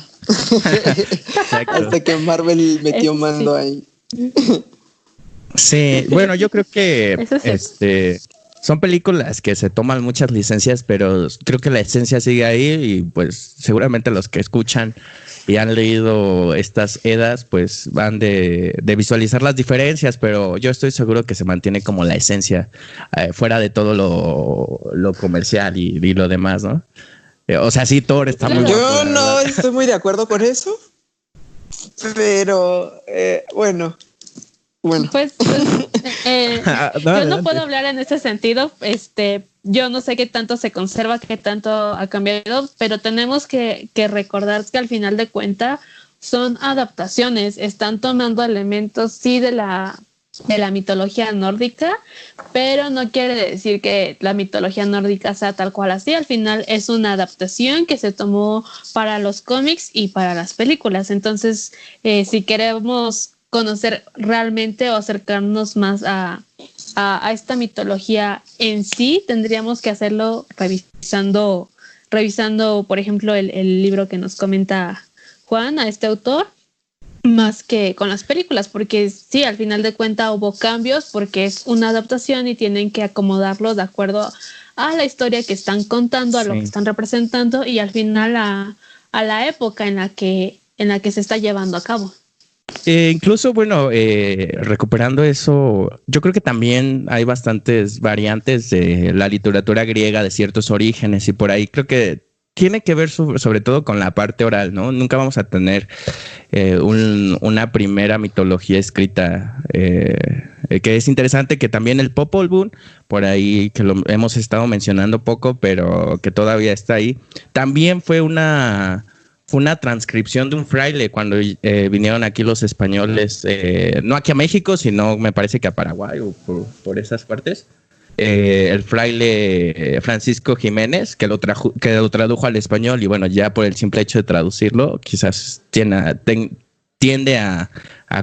Hasta que Marvel metió mando ahí. Sí, bueno, yo creo que este son películas que se toman muchas licencias, pero creo que la esencia sigue ahí y pues seguramente los que escuchan y han leído estas edas, pues van de, visualizar las diferencias, pero yo estoy seguro que se mantiene como la esencia eh, fuera de todo lo, comercial y, y, lo demás, ¿no? Eh, o sea, sí, Thor está muy Yo no estoy muy de acuerdo con eso. Pero eh, bueno. Bueno. Pues, pues eh, ah, yo no puedo hablar en ese sentido. Este, yo no sé qué tanto se conserva, qué tanto ha cambiado, pero tenemos que, que recordar que al final de cuenta son adaptaciones. Están tomando elementos, sí, de la de la mitología nórdica, pero no quiere decir que la mitología nórdica sea tal cual así. Al final es una adaptación que se tomó para los cómics y para las películas. Entonces, eh, si queremos conocer realmente o acercarnos más a, esta mitología en sí, tendríamos que hacerlo revisando, revisando, por ejemplo, el, el libro que nos comenta Juan, a este autor más que con las películas, porque sí, al final de cuentas hubo cambios porque es una adaptación y tienen que acomodarlo de acuerdo a la historia que están contando, a lo que están representando y al final a, la época en la que en la que se está llevando a cabo. Eh, incluso, bueno, eh, recuperando eso, yo creo que también hay bastantes variantes de la literatura griega de ciertos orígenes y por ahí creo que tiene que ver sobre todo con la parte oral, ¿no? Nunca vamos a tener eh, una primera mitología escrita, eh, que es interesante que también el Popol Vuh, por ahí que lo hemos estado mencionando poco, pero que todavía está ahí, también fue una, una transcripción de un fraile cuando eh, vinieron aquí los españoles, no aquí a México, sino me parece que a Paraguay o por esas partes. Eh, el fraile Francisco Jiménez, que lo, que lo tradujo al español y bueno, ya por el simple hecho de traducirlo, quizás tiende a,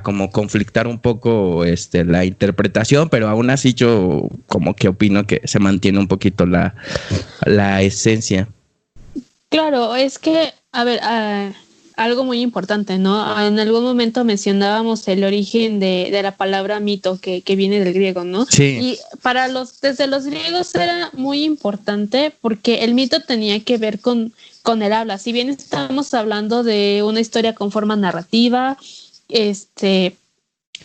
como conflictar un poco este, la interpretación, pero aún así yo como que opino que se mantiene un poquito la, la esencia. Claro, es que, a ver, uh, algo muy importante, ¿no? En algún momento mencionábamos el origen de, la palabra mito que, viene del griego, ¿no? Sí. Y para los, desde los griegos era muy importante porque el mito tenía que ver con, con el habla. Si bien estamos hablando de una historia con forma narrativa, este,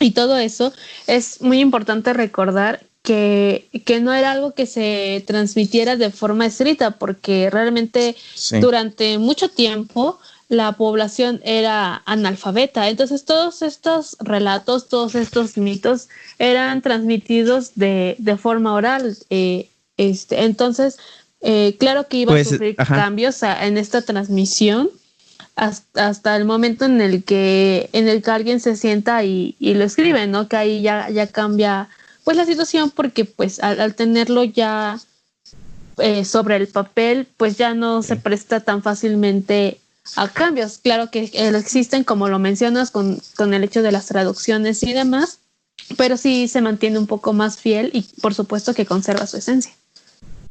y todo eso, es muy importante recordar que, que, no era algo que se transmitiera de forma escrita, porque realmente durante mucho tiempo la población era analfabeta. Entonces todos estos relatos, todos estos mitos eran transmitidos de, forma oral. Eh, este, entonces, eh, claro que iba a pues, sufrir cambios en esta transmisión hasta, el momento en el que en el que alguien se sienta y, lo escribe, ¿no? Que ahí ya, ya cambia pues la situación porque pues al, tenerlo ya eh, sobre el papel, pues ya no se presta tan fácilmente a cambios. Claro que existen, como lo mencionas, con, con el hecho de las traducciones y demás, pero sí se mantiene un poco más fiel y por supuesto que conserva su esencia.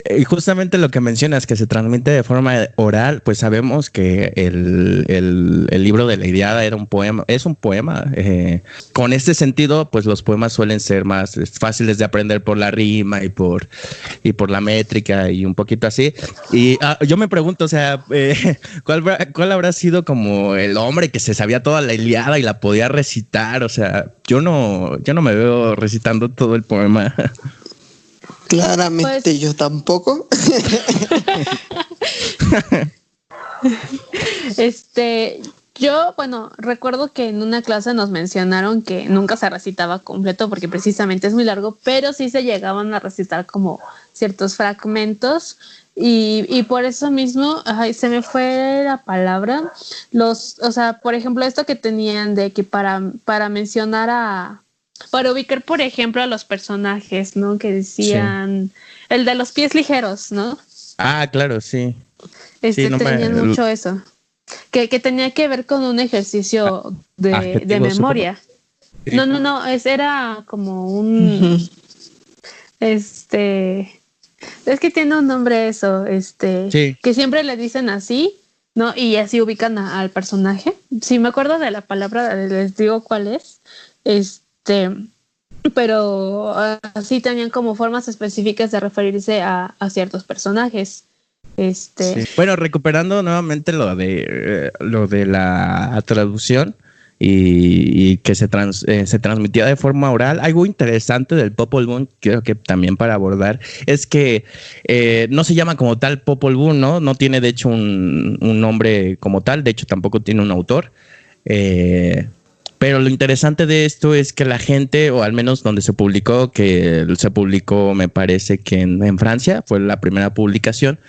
Y justamente lo que mencionas, que se transmite de forma oral, pues sabemos que el, libro de la Iliada era un poema, es un poema. Eh, con este sentido, pues los poemas suelen ser más fáciles de aprender por la rima y por, y por la métrica y un poquito así. Y ah, yo me pregunto, o sea, eh, ¿cuál, ¿cuál habrá sido como el hombre que se sabía toda la Iliada y la podía recitar? O sea, yo no, yo no me veo recitando todo el poema. Claramente pues- yo tampoco. este, yo, bueno, recuerdo que en una clase nos mencionaron que nunca se recitaba completo porque precisamente es muy largo, pero sí se llegaban a recitar como ciertos fragmentos y, y por eso mismo, ay, se me fue la palabra, los, o sea, por ejemplo, esto que tenían de que para, para mencionar a, para ubicar, por ejemplo, a los personajes, ¿no? Que decían, el de los pies ligeros, ¿no? Ah, claro, sí. Este, Sí, no me- tenían mucho eso. Que, que tenía que ver con un ejercicio de, de adjetivo, memoria. Sí. No, no, no, es, era como un, este, es que tiene un nombre eso, este, Sí. que siempre le dicen así, ¿no? Y así ubican a- al personaje. Si me acuerdo de la palabra, les digo cuál es. Este, pero ah, así tenían como formas específicas de referirse a, ciertos personajes. Este. Bueno, recuperando nuevamente lo de eh, lo de la traducción y, y que se, trans- eh, se transmitía de forma oral. Algo interesante del Popol Vuh, creo que también para abordar, es que eh, no se llama como tal Popol Vuh, ¿no? No tiene de hecho un, un nombre como tal, de hecho tampoco tiene un autor. Eh, pero lo interesante de esto es que la gente, o al menos donde se publicó, que se publicó me parece que en, Francia, fue la primera publicación,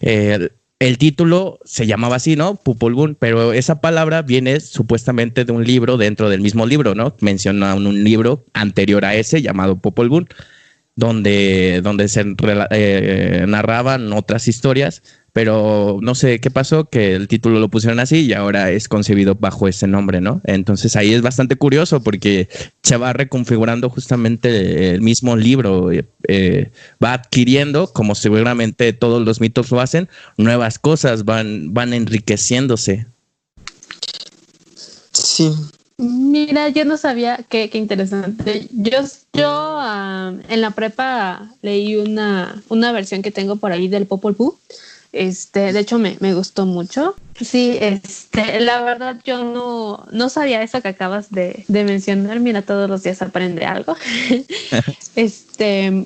eh, el título se llamaba así, ¿no? Popol Vuh, pero esa palabra viene supuestamente de un libro dentro del mismo libro, ¿no? Menciona un, libro anterior a ese llamado Popol donde, donde se eh, narraban otras historias, pero no sé qué pasó, que el título lo pusieron así y ahora es concebido bajo ese nombre, ¿no? Entonces ahí es bastante curioso porque se va reconfigurando justamente el mismo libro, eh, va adquiriendo, como seguramente todos los mitos lo hacen, nuevas cosas, van, van enriqueciéndose. Sí. Mira, yo no sabía qué, qué interesante. Yo, yo ah, en la prepa leí una, una versión que tengo por ahí del Popol Vuh. Este, de hecho, me, me gustó mucho. Sí, este, la verdad yo no, no sabía eso que acabas de, de mencionar. Mira, todos los días aprende algo. este,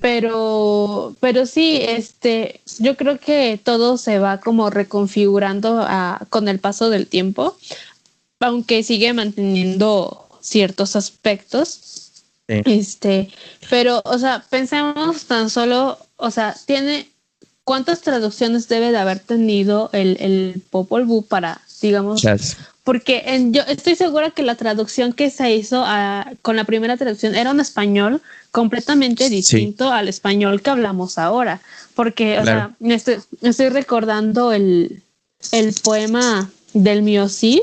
pero, pero sí, este, yo creo que todo se va como reconfigurando a- con el paso del tiempo aunque sigue manteniendo ciertos aspectos. Sí. Este, pero, o sea, pensemos tan solo, o sea, tiene cuántas traducciones debe de haber tenido el, el Popol Vuh para, digamos, porque en- yo estoy segura que la traducción que se hizo con la primera traducción era un español completamente distinto al español que hablamos ahora. Porque, o sea, me estoy, estoy recordando el, el poema del Miocid,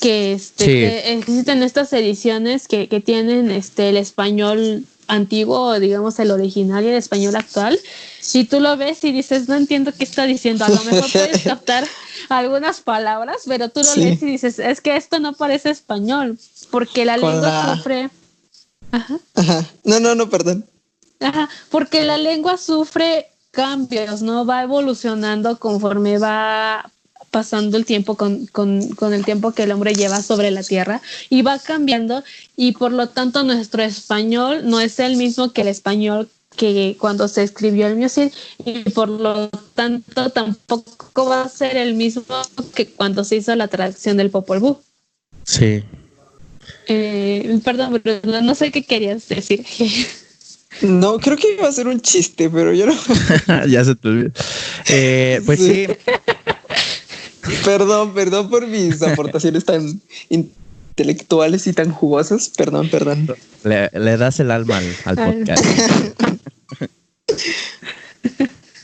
que, este, Sí. que existen estas ediciones que, que tienen este, el español antiguo, digamos el original y el español actual. Si tú lo ves y dices, no entiendo qué está diciendo, a lo mejor puedes captar algunas palabras, pero tú lo Sí. lees y dices, es que esto no parece español, porque la Con lengua la- sufre. Ajá, Ajá. No, no, no, perdón. ajá, porque la lengua sufre cambios, ¿no? Va evolucionando conforme va pasando el tiempo con, con, con el tiempo que el hombre lleva sobre la tierra y va cambiando y por lo tanto nuestro español no es el mismo que el español que cuando se escribió el Miocid y por lo tanto tampoco va a ser el mismo que cuando se hizo la traducción del Popol Vuh. Sí. Eh, perdón, no sé qué querías decir. No, creo que iba a ser un chiste, pero yo no. ya se te olvidó. Eh, pues sí. Sí. Perdón, perdón por mis aportaciones tan intelectuales y tan jugosas. Perdón, perdón. Le, le das el alma al, al Al- podcast.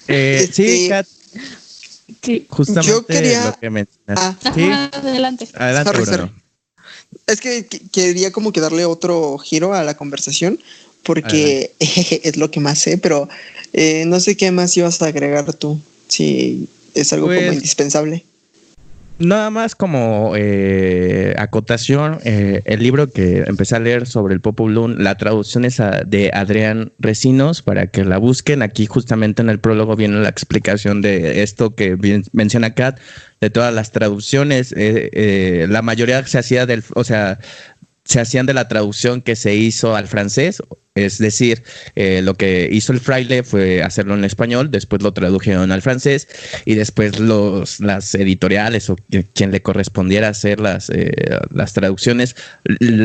Eh, sí, Este, Kat, Sí. justamente yo quería- lo que mencionas. Ah. sí, adelante. adelante, Sorry, Bruno. sorry. Es que que- quería como que darle otro giro a la conversación porque es lo que más sé, pero eh, no sé qué más ibas a agregar tú. Si es algo como Pues- indispensable. Nada más como eh, acotación, eh, el libro que empecé a leer sobre el Popol Vuh, la traducción es a- de Adrián Recinos para que la busquen. Aquí justamente en el prólogo viene la explicación de esto que menciona Kat, de todas las traducciones. eh, eh, la mayoría se hacía del, o sea, se hacían de la traducción que se hizo al francés, es decir, eh, lo que hizo el fraile fue hacerlo en español, después lo tradujeron al francés y después los, las editoriales o quien le correspondiera hacer las, eh, las traducciones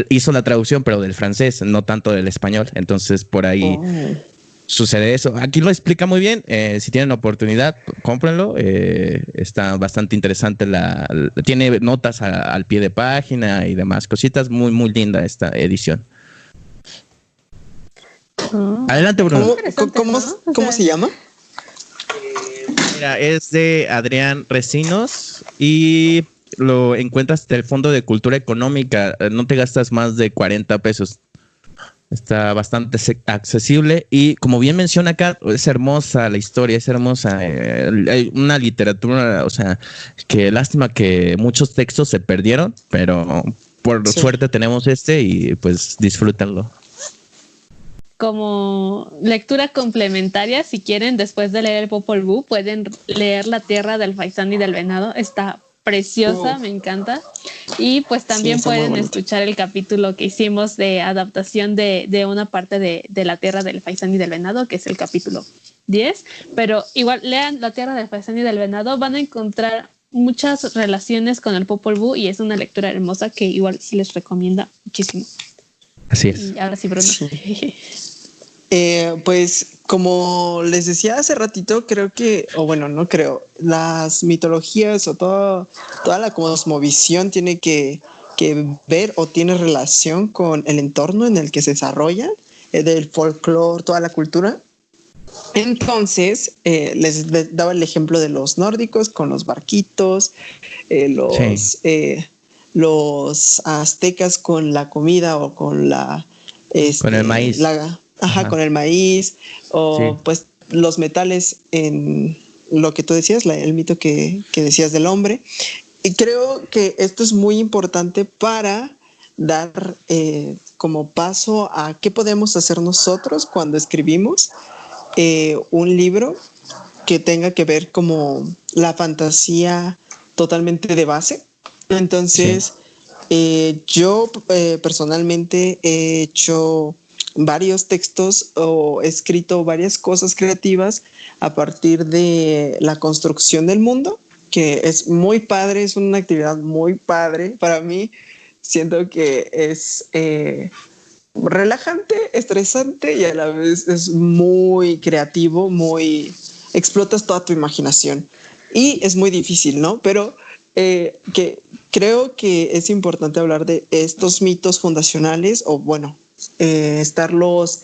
hizo la traducción, pero del francés, no tanto del español. Entonces por ahí oh sucede eso. Aquí lo explica muy bien. Eh, si tienen oportunidad, cómprenlo. Eh, está bastante interesante. La, tiene notas al pie de página y demás cositas. Muy, muy linda esta edición. Ah. Adelante, Bruno. ¿Cómo, se llama? mira, es de Adrián Recinos y lo encuentras del Fondo de Cultura Económica. No te gastas más de 40 pesos. Está bastante accesible y como bien menciona acá, es hermosa la historia, es hermosa. Eh, hay una literatura, o sea, que lástima que muchos textos se perdieron, pero por suerte tenemos este y pues disfrútenlo. Como lectura complementaria, si quieren, después de leer Popol Vuh, pueden leer La Tierra del Faisán y del Venado. Está preciosa, me encanta. Y pues también pueden escuchar el capítulo que hicimos de adaptación de, de una parte de, de, la tierra del faisán y del venado, que es el capítulo 10. Pero igual lean la tierra del faisán y del venado, van a encontrar muchas relaciones con el Popol Vuh y es una lectura hermosa que igual sí les recomienda muchísimo. Así es. Y ahora sí, Bruno. Eh, pues como les decía hace ratito, creo que, o bueno, no creo, las mitologías o todo, toda la cosmovisión tiene que, ver o tiene relación con el entorno en el que se desarrolla, eh, del folclore, toda la cultura. Entonces, eh, les daba el ejemplo de los nórdicos con los barquitos, los, los aztecas con la comida o con la... con el maíz. La, Ajá, con el maíz o pues los metales en lo que tú decías, el mito que, decías del hombre. Y creo que esto es muy importante para dar eh, como paso a qué podemos hacer nosotros cuando escribimos eh, un libro que tenga que ver como la fantasía totalmente de base. Entonces, eh, yo personalmente he hecho varios textos o escrito varias cosas creativas a partir de la construcción del mundo, que es muy padre, es una actividad muy padre para mí. Siento que es eh, relajante, estresante y a la vez es muy creativo, muy explotas toda tu imaginación y es muy difícil, ¿no? Pero eh, que creo que es importante hablar de estos mitos fundacionales o bueno, eh, estarlos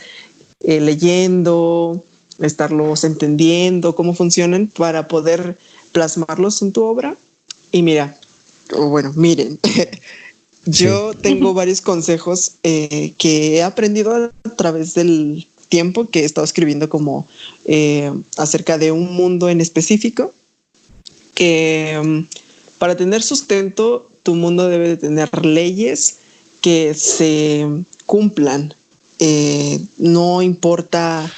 eh, leyendo, estarlos entendiendo, cómo funcionan para poder plasmarlos en tu obra. Y mira, bueno, miren, yo tengo varios consejos eh, que he aprendido a través del tiempo que he estado escribiendo como acerca de un mundo en específico que mm, para tener sustento tu mundo debe de tener leyes que se cumplan. Eh, no importa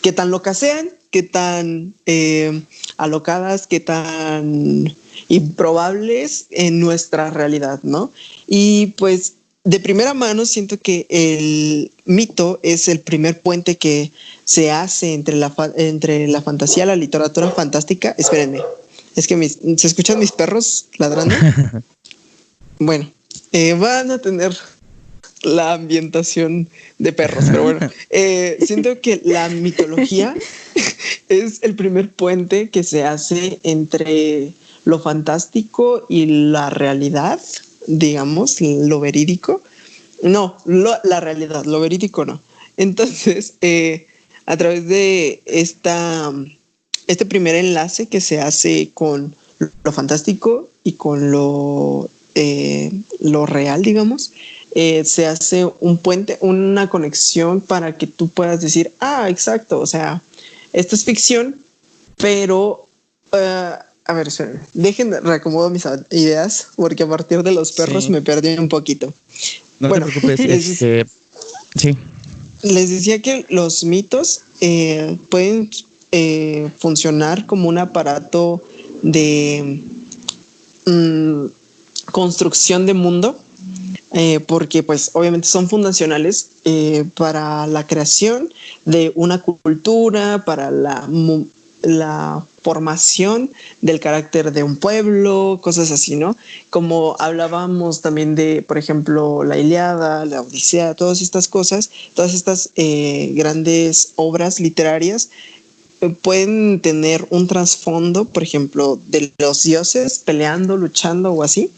qué tan locas sean, qué tan eh, alocadas, qué tan improbables en nuestra realidad, ¿no? Y pues de primera mano siento que el mito es el primer puente que se hace entre la, entre la fantasía y la literatura fantástica. Espérenme, es que se escuchan mis perros ladrando. bueno, eh, van a tener la ambientación de perros, pero bueno, eh, siento que la mitología es el primer puente que se hace entre lo fantástico y la realidad, digamos, lo verídico. No, la realidad, lo verídico no. Entonces, eh, a través de esta, este primer enlace que se hace con lo fantástico y con lo, eh, lo real, digamos, eh, se hace un puente, una conexión para que tú puedas decir, ah, exacto, o sea, esto es ficción, pero, uh, a ver, dejen reacomodo mis ideas, porque a partir de los perros me perdí un poquito. No bueno, te preocupes, este, sí. Les decía que los mitos eh, pueden eh, funcionar como un aparato de mm, construcción de mundo eh, porque pues obviamente son fundacionales eh, para la creación de una cultura, para la, la formación del carácter de un pueblo, cosas así, ¿no? Como hablábamos también de, por ejemplo, la Iliada, la Odisea, todas estas cosas, todas estas eh, grandes obras literarias pueden tener un trasfondo, por ejemplo, de los dioses peleando, luchando o así,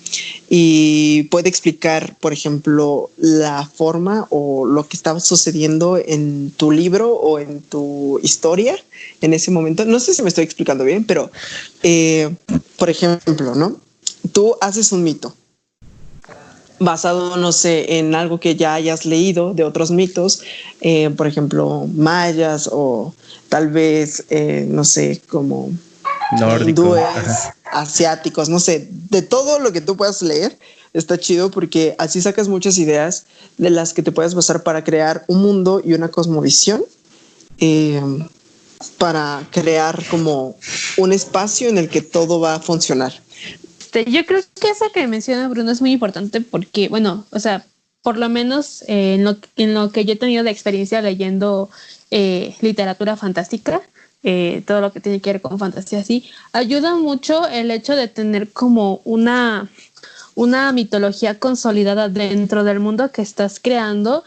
y puede explicar, por ejemplo, la forma o lo que estaba sucediendo en tu libro o en tu historia en ese momento. No sé si me estoy explicando bien, pero, eh, por ejemplo, ¿no? Tú haces un mito basado, no sé, en algo que ya hayas leído de otros mitos, eh, por ejemplo, mayas o tal vez, eh, no sé, como hindúes, asiáticos, no sé, de todo lo que tú puedas leer, está chido porque así sacas muchas ideas de las que te puedes basar para crear un mundo y una cosmovisión. Eh, para crear como un espacio en el que todo va a funcionar. Este, yo creo que eso que menciona Bruno es muy importante porque, bueno, o sea, por lo menos eh, en, lo, que yo he tenido de experiencia leyendo eh, literatura fantástica, eh, todo lo que tiene que ver con fantasía así, ayuda mucho el hecho de tener como una, una mitología consolidada dentro del mundo que estás creando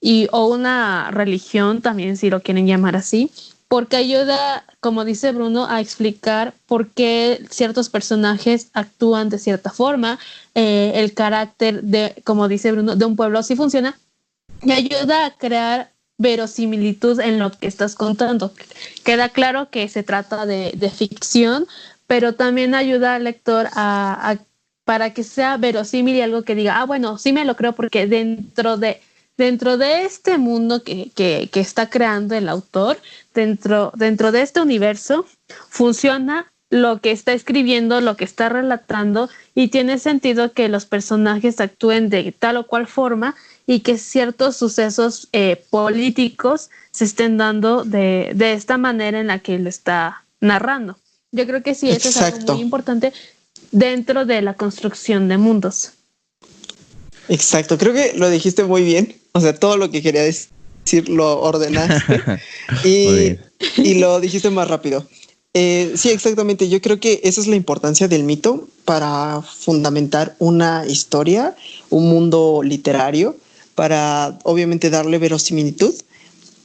y o una religión también si lo quieren llamar así porque ayuda, como dice Bruno, a explicar por qué ciertos personajes actúan de cierta forma, eh, el carácter de, como dice Bruno, de un pueblo así funciona, y ayuda a crear verosimilitud en lo que estás contando. Queda claro que se trata de, ficción, pero también ayuda al lector a, para que sea verosímil y algo que diga, ah, bueno, sí me lo creo porque dentro de dentro de este mundo que, que, que, está creando el autor, dentro, dentro de este universo, funciona lo que está escribiendo, lo que está relatando, y tiene sentido que los personajes actúen de tal o cual forma y que ciertos sucesos eh, políticos se estén dando de, de, esta manera en la que lo está narrando. Yo creo que sí, eso es algo muy importante dentro de la construcción de mundos. Exacto, creo que lo dijiste muy bien. O sea, todo lo que quería decir lo ordenaste y, lo dijiste más rápido. Eh, sí, exactamente. Yo creo que esa es la importancia del mito para fundamentar una historia, un mundo literario, para obviamente darle verosimilitud.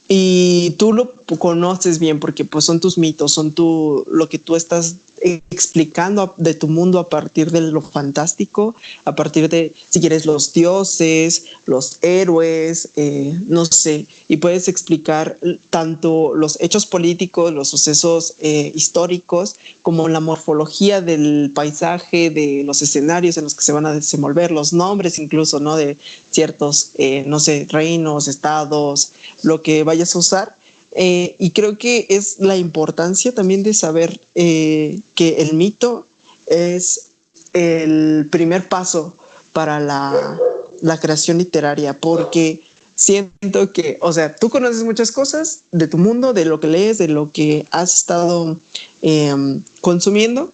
Y tú lo conoces bien porque pues son tus mitos, son tu, lo que tú estás explicando de tu mundo a partir de lo fantástico, a partir de, si quieres, los dioses, los héroes, eh, no sé, y puedes explicar tanto los hechos políticos, los sucesos eh, históricos, como la morfología del paisaje, de los escenarios en los que se van a desenvolver, los nombres incluso, ¿no? De ciertos, eh, no sé, reinos, estados, lo que vayas a usar eh, y creo que es la importancia también de saber eh, que el mito es el primer paso para la, la, creación literaria, porque siento que, o sea, tú conoces muchas cosas de tu mundo, de lo que lees, de lo que has estado em, consumiendo,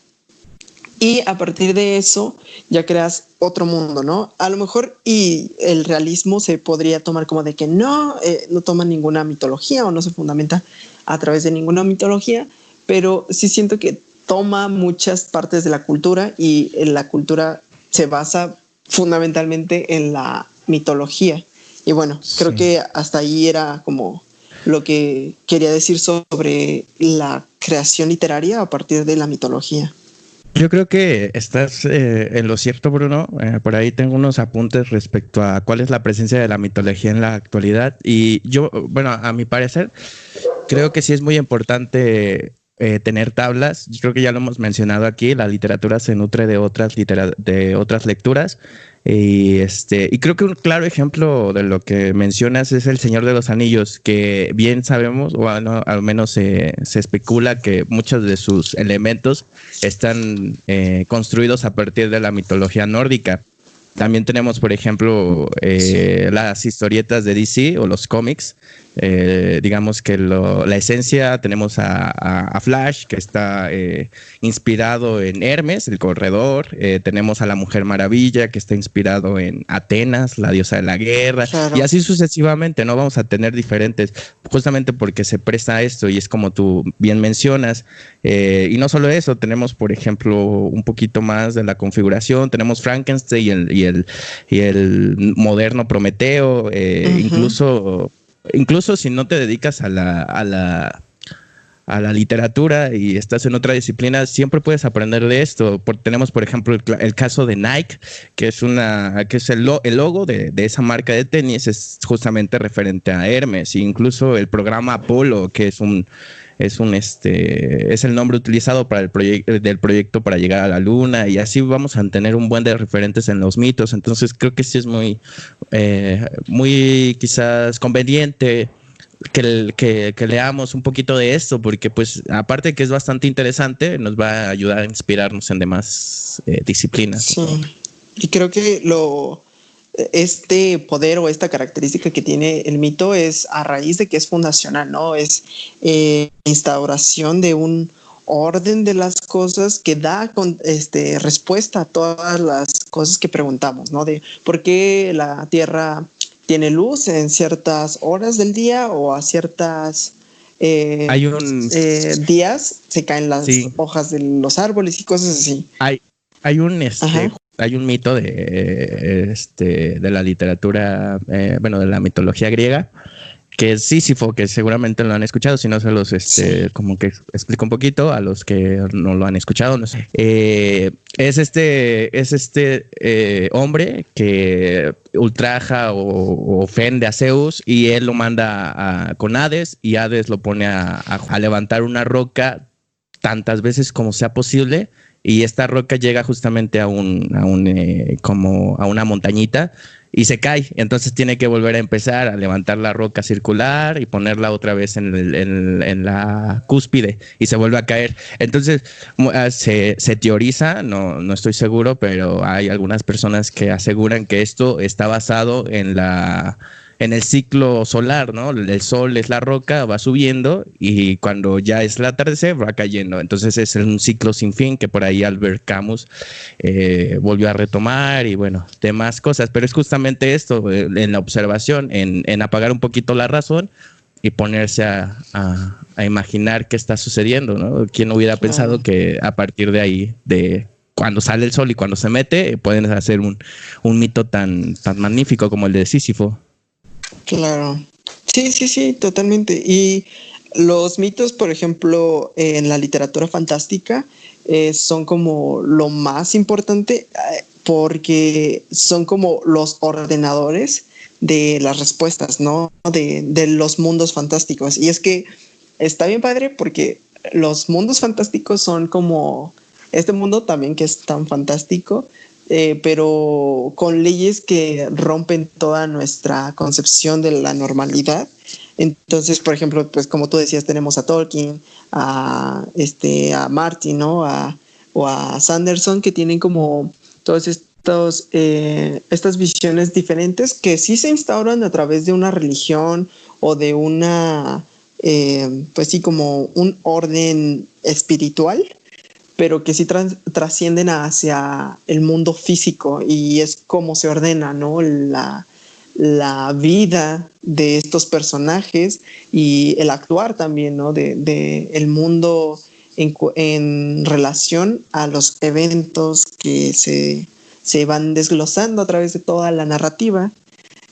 y a partir de eso ya creas otro mundo, ¿no? A lo mejor y el realismo se podría tomar como de que no, eh, no toma ninguna mitología o no se fundamenta a través de ninguna mitología, pero sí siento que toma muchas partes de la cultura y la cultura se basa fundamentalmente en la mitología. Y bueno, creo que hasta ahí era como lo que quería decir sobre la creación literaria a partir de la mitología. Yo creo que estás eh, en lo cierto, Bruno. Eh, por ahí tengo unos apuntes respecto a cuál es la presencia de la mitología en la actualidad. Y yo, bueno, a mi parecer, creo que sí es muy importante eh, tener tablas. Yo creo que ya lo hemos mencionado aquí. La literatura se nutre de otras, de otras lecturas. Y, este, y creo que un claro ejemplo de lo que mencionas es El Señor de los Anillos, que bien sabemos, o al, menos se, especula que muchos de sus elementos están eh, construidos a partir de la mitología nórdica. También tenemos, por ejemplo, eh, las historietas de DC o los cómics, eh, digamos que la esencia tenemos a, Flash, que está eh, inspirado en Hermes, el corredor. Eh, tenemos a la Mujer Maravilla, que está inspirado en Atenas, la diosa de la guerra. Y así sucesivamente, ¿no? Vamos a tener diferentes, justamente porque se presta a esto y es como tú bien mencionas. y no solo eso, tenemos, por ejemplo, un poquito más de la configuración. Tenemos Frankenstein y el, y el, y el moderno Prometeo, incluso incluso si no te dedicas a la, a la, a la literatura y estás en otra disciplina, siempre puedes aprender de esto. tenemos, por ejemplo, el, caso de Nike, que es una, que es el, el logo de, de, esa marca de tenis, es justamente referente a Hermes, incluso el programa Apolo, que es un es un este es el nombre utilizado para el proyecto del proyecto para llegar a la luna y así vamos a tener un buen de referentes en los mitos entonces creo que sí es muy eh, muy quizás conveniente que, que, leamos un poquito de esto, porque pues aparte que es bastante interesante, nos va a ayudar a inspirarnos en demás eh, disciplinas. Sí, y creo que lo, este poder o esta característica que tiene el mito es a raíz de que es fundacional, ¿no? Es eh, instauración de un orden de las cosas que da con, este, respuesta a todas las cosas que preguntamos, ¿no? De por qué la Tierra tiene luz en ciertas horas del día o a ciertas eh, hay un, eh, días se caen las hojas de los árboles y cosas así. Hay, hay un este, hay un mito de, este, de la literatura, eh, bueno, de la mitología griega, que es Sísifo, que seguramente lo han escuchado, si no se los, este, como que explico un poquito a los que no lo han escuchado, no sé. Eh, es este, es este eh, hombre que ultraja o, ofende a Zeus y él lo manda a, con Hades y Hades lo pone a, a levantar una roca tantas veces como sea posible y esta roca llega justamente a un, a un eh, como a una montañita y se cae. Entonces tiene que volver a empezar a levantar la roca circular y ponerla otra vez en, en, la cúspide y se vuelve a caer. Entonces ah, se, se, teoriza, no, no estoy seguro, pero hay algunas personas que aseguran que esto está basado en la en el ciclo solar, ¿no? El sol es la roca, va subiendo y cuando ya es el atardecer va cayendo. Entonces es un ciclo sin fin que por ahí Albert Camus eh, volvió a retomar y bueno, demás cosas. Pero es justamente esto, eh, en la observación, en, apagar un poquito la razón y ponerse a, imaginar qué está sucediendo, ¿no? ¿Quién hubiera pensado que a partir de ahí, de cuando sale el sol y cuando se mete, pueden hacer un, un mito tan, tan magnífico como el de Sísifo? Claro. Sí, sí, sí, totalmente. Y los mitos, por ejemplo, en la literatura fantástica, eh, son como lo más importante eh, porque son como los ordenadores de las respuestas, ¿no? De, de, los mundos fantásticos. Y es que está bien padre porque los mundos fantásticos son como este mundo también que es tan fantástico, eh, pero con leyes que rompen toda nuestra concepción de la normalidad. Entonces, por ejemplo, pues como tú decías, tenemos a Tolkien, a, este, a Martin, ¿no? A, o a Sanderson, que tienen como todos estos, eh, estas visiones diferentes que sí se instauran a través de una religión o de una, eh, pues sí, como un orden espiritual, pero que sí trascienden hacia el mundo físico y es como se ordena, ¿no? La, la vida de estos personajes y el actuar también, ¿no? De, de el mundo en, en, relación a los eventos que se, se van desglosando a través de toda la narrativa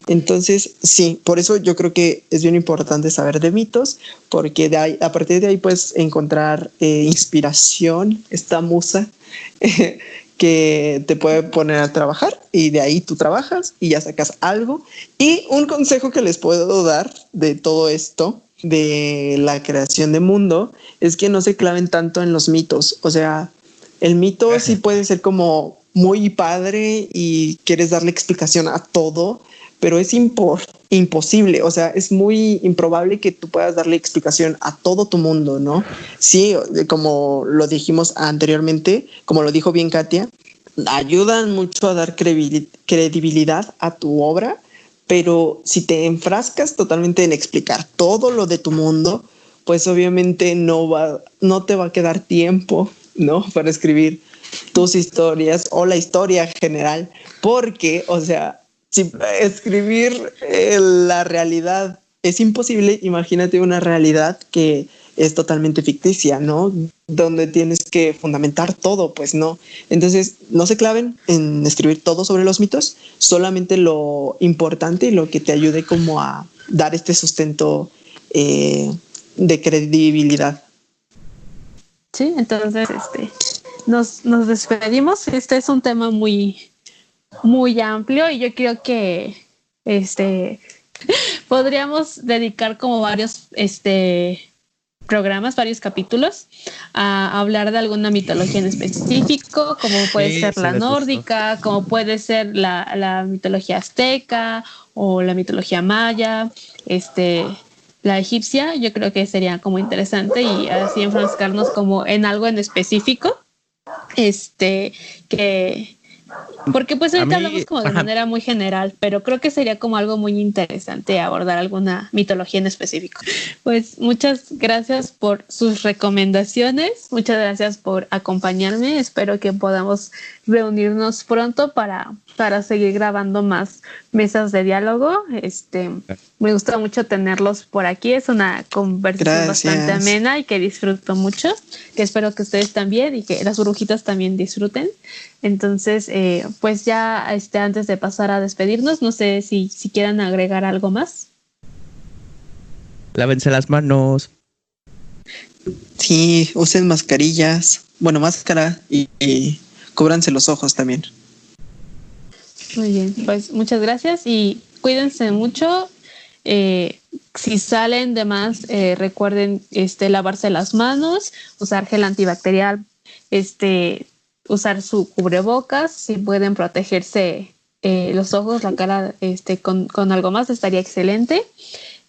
entonces, sí, por eso yo creo que es bien importante saber de mitos, porque de ahí, a partir de ahí puedes encontrar eh, inspiración, esta musa que te puede poner a trabajar y de ahí tú trabajas y ya sacas algo. Y un consejo que les puedo dar de todo esto, de la creación de mundo, es que no se claven tanto en los mitos. O sea, el mito sí puede ser como muy padre y quieres darle explicación a todo, pero es imposible, o sea, es muy improbable que tú puedas darle explicación a todo tu mundo, ¿no? Sí, como lo dijimos anteriormente, como lo dijo bien Katia, ayudan mucho a dar credibilidad a tu obra, pero si te enfrascas totalmente en explicar todo lo de tu mundo, pues obviamente no va, no te va a quedar tiempo, ¿no? Para escribir tus historias o la historia general, porque, o sea, si escribir eh, la realidad es imposible, imagínate una realidad que es totalmente ficticia, ¿no? Donde tienes que fundamentar todo, pues no. Entonces, no se claven en escribir todo sobre los mitos, solamente lo importante y lo que te ayude como a dar este sustento eh, de credibilidad. Sí, entonces, este, nos, nos despedimos. Este es un tema muy, muy amplio y yo creo que este podríamos dedicar como varios este programas, varios capítulos a hablar de alguna mitología en específico, como puede ser la nórdica, como puede ser la, la, mitología azteca o la mitología maya, este la egipcia, yo creo que sería como interesante y así enfrascarnos como en algo en específico, este que porque pues ahorita hablamos como de manera muy general, pero creo que sería como algo muy interesante abordar alguna mitología en específico. Pues muchas gracias por sus recomendaciones, muchas gracias por acompañarme, espero que podamos reunirnos pronto para, para seguir grabando más mesas de diálogo. Este, me gusta mucho tenerlos por aquí, es una conversación bastante amena y que disfruto mucho, que espero que ustedes también y que las burbujitas también disfruten. Entonces, eh, pues ya este, antes de pasar a despedirnos, no sé si, si quieran agregar algo más. Lávense las manos. Sí, usen mascarillas, bueno, máscara y, y cúbranse los ojos también. Muy bien, pues muchas gracias y cuídense mucho. Eh, si salen de más, eh, recuerden este, lavarse las manos, usar gel antibacterial, este, usar su cubrebocas, si pueden protegerse eh, los ojos, la cara este, con, con, algo más, estaría excelente.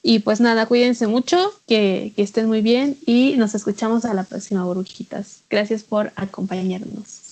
Y pues nada, cuídense mucho, que, que estén muy bien y nos escuchamos a la próxima, burbujitas. Gracias por acompañarnos.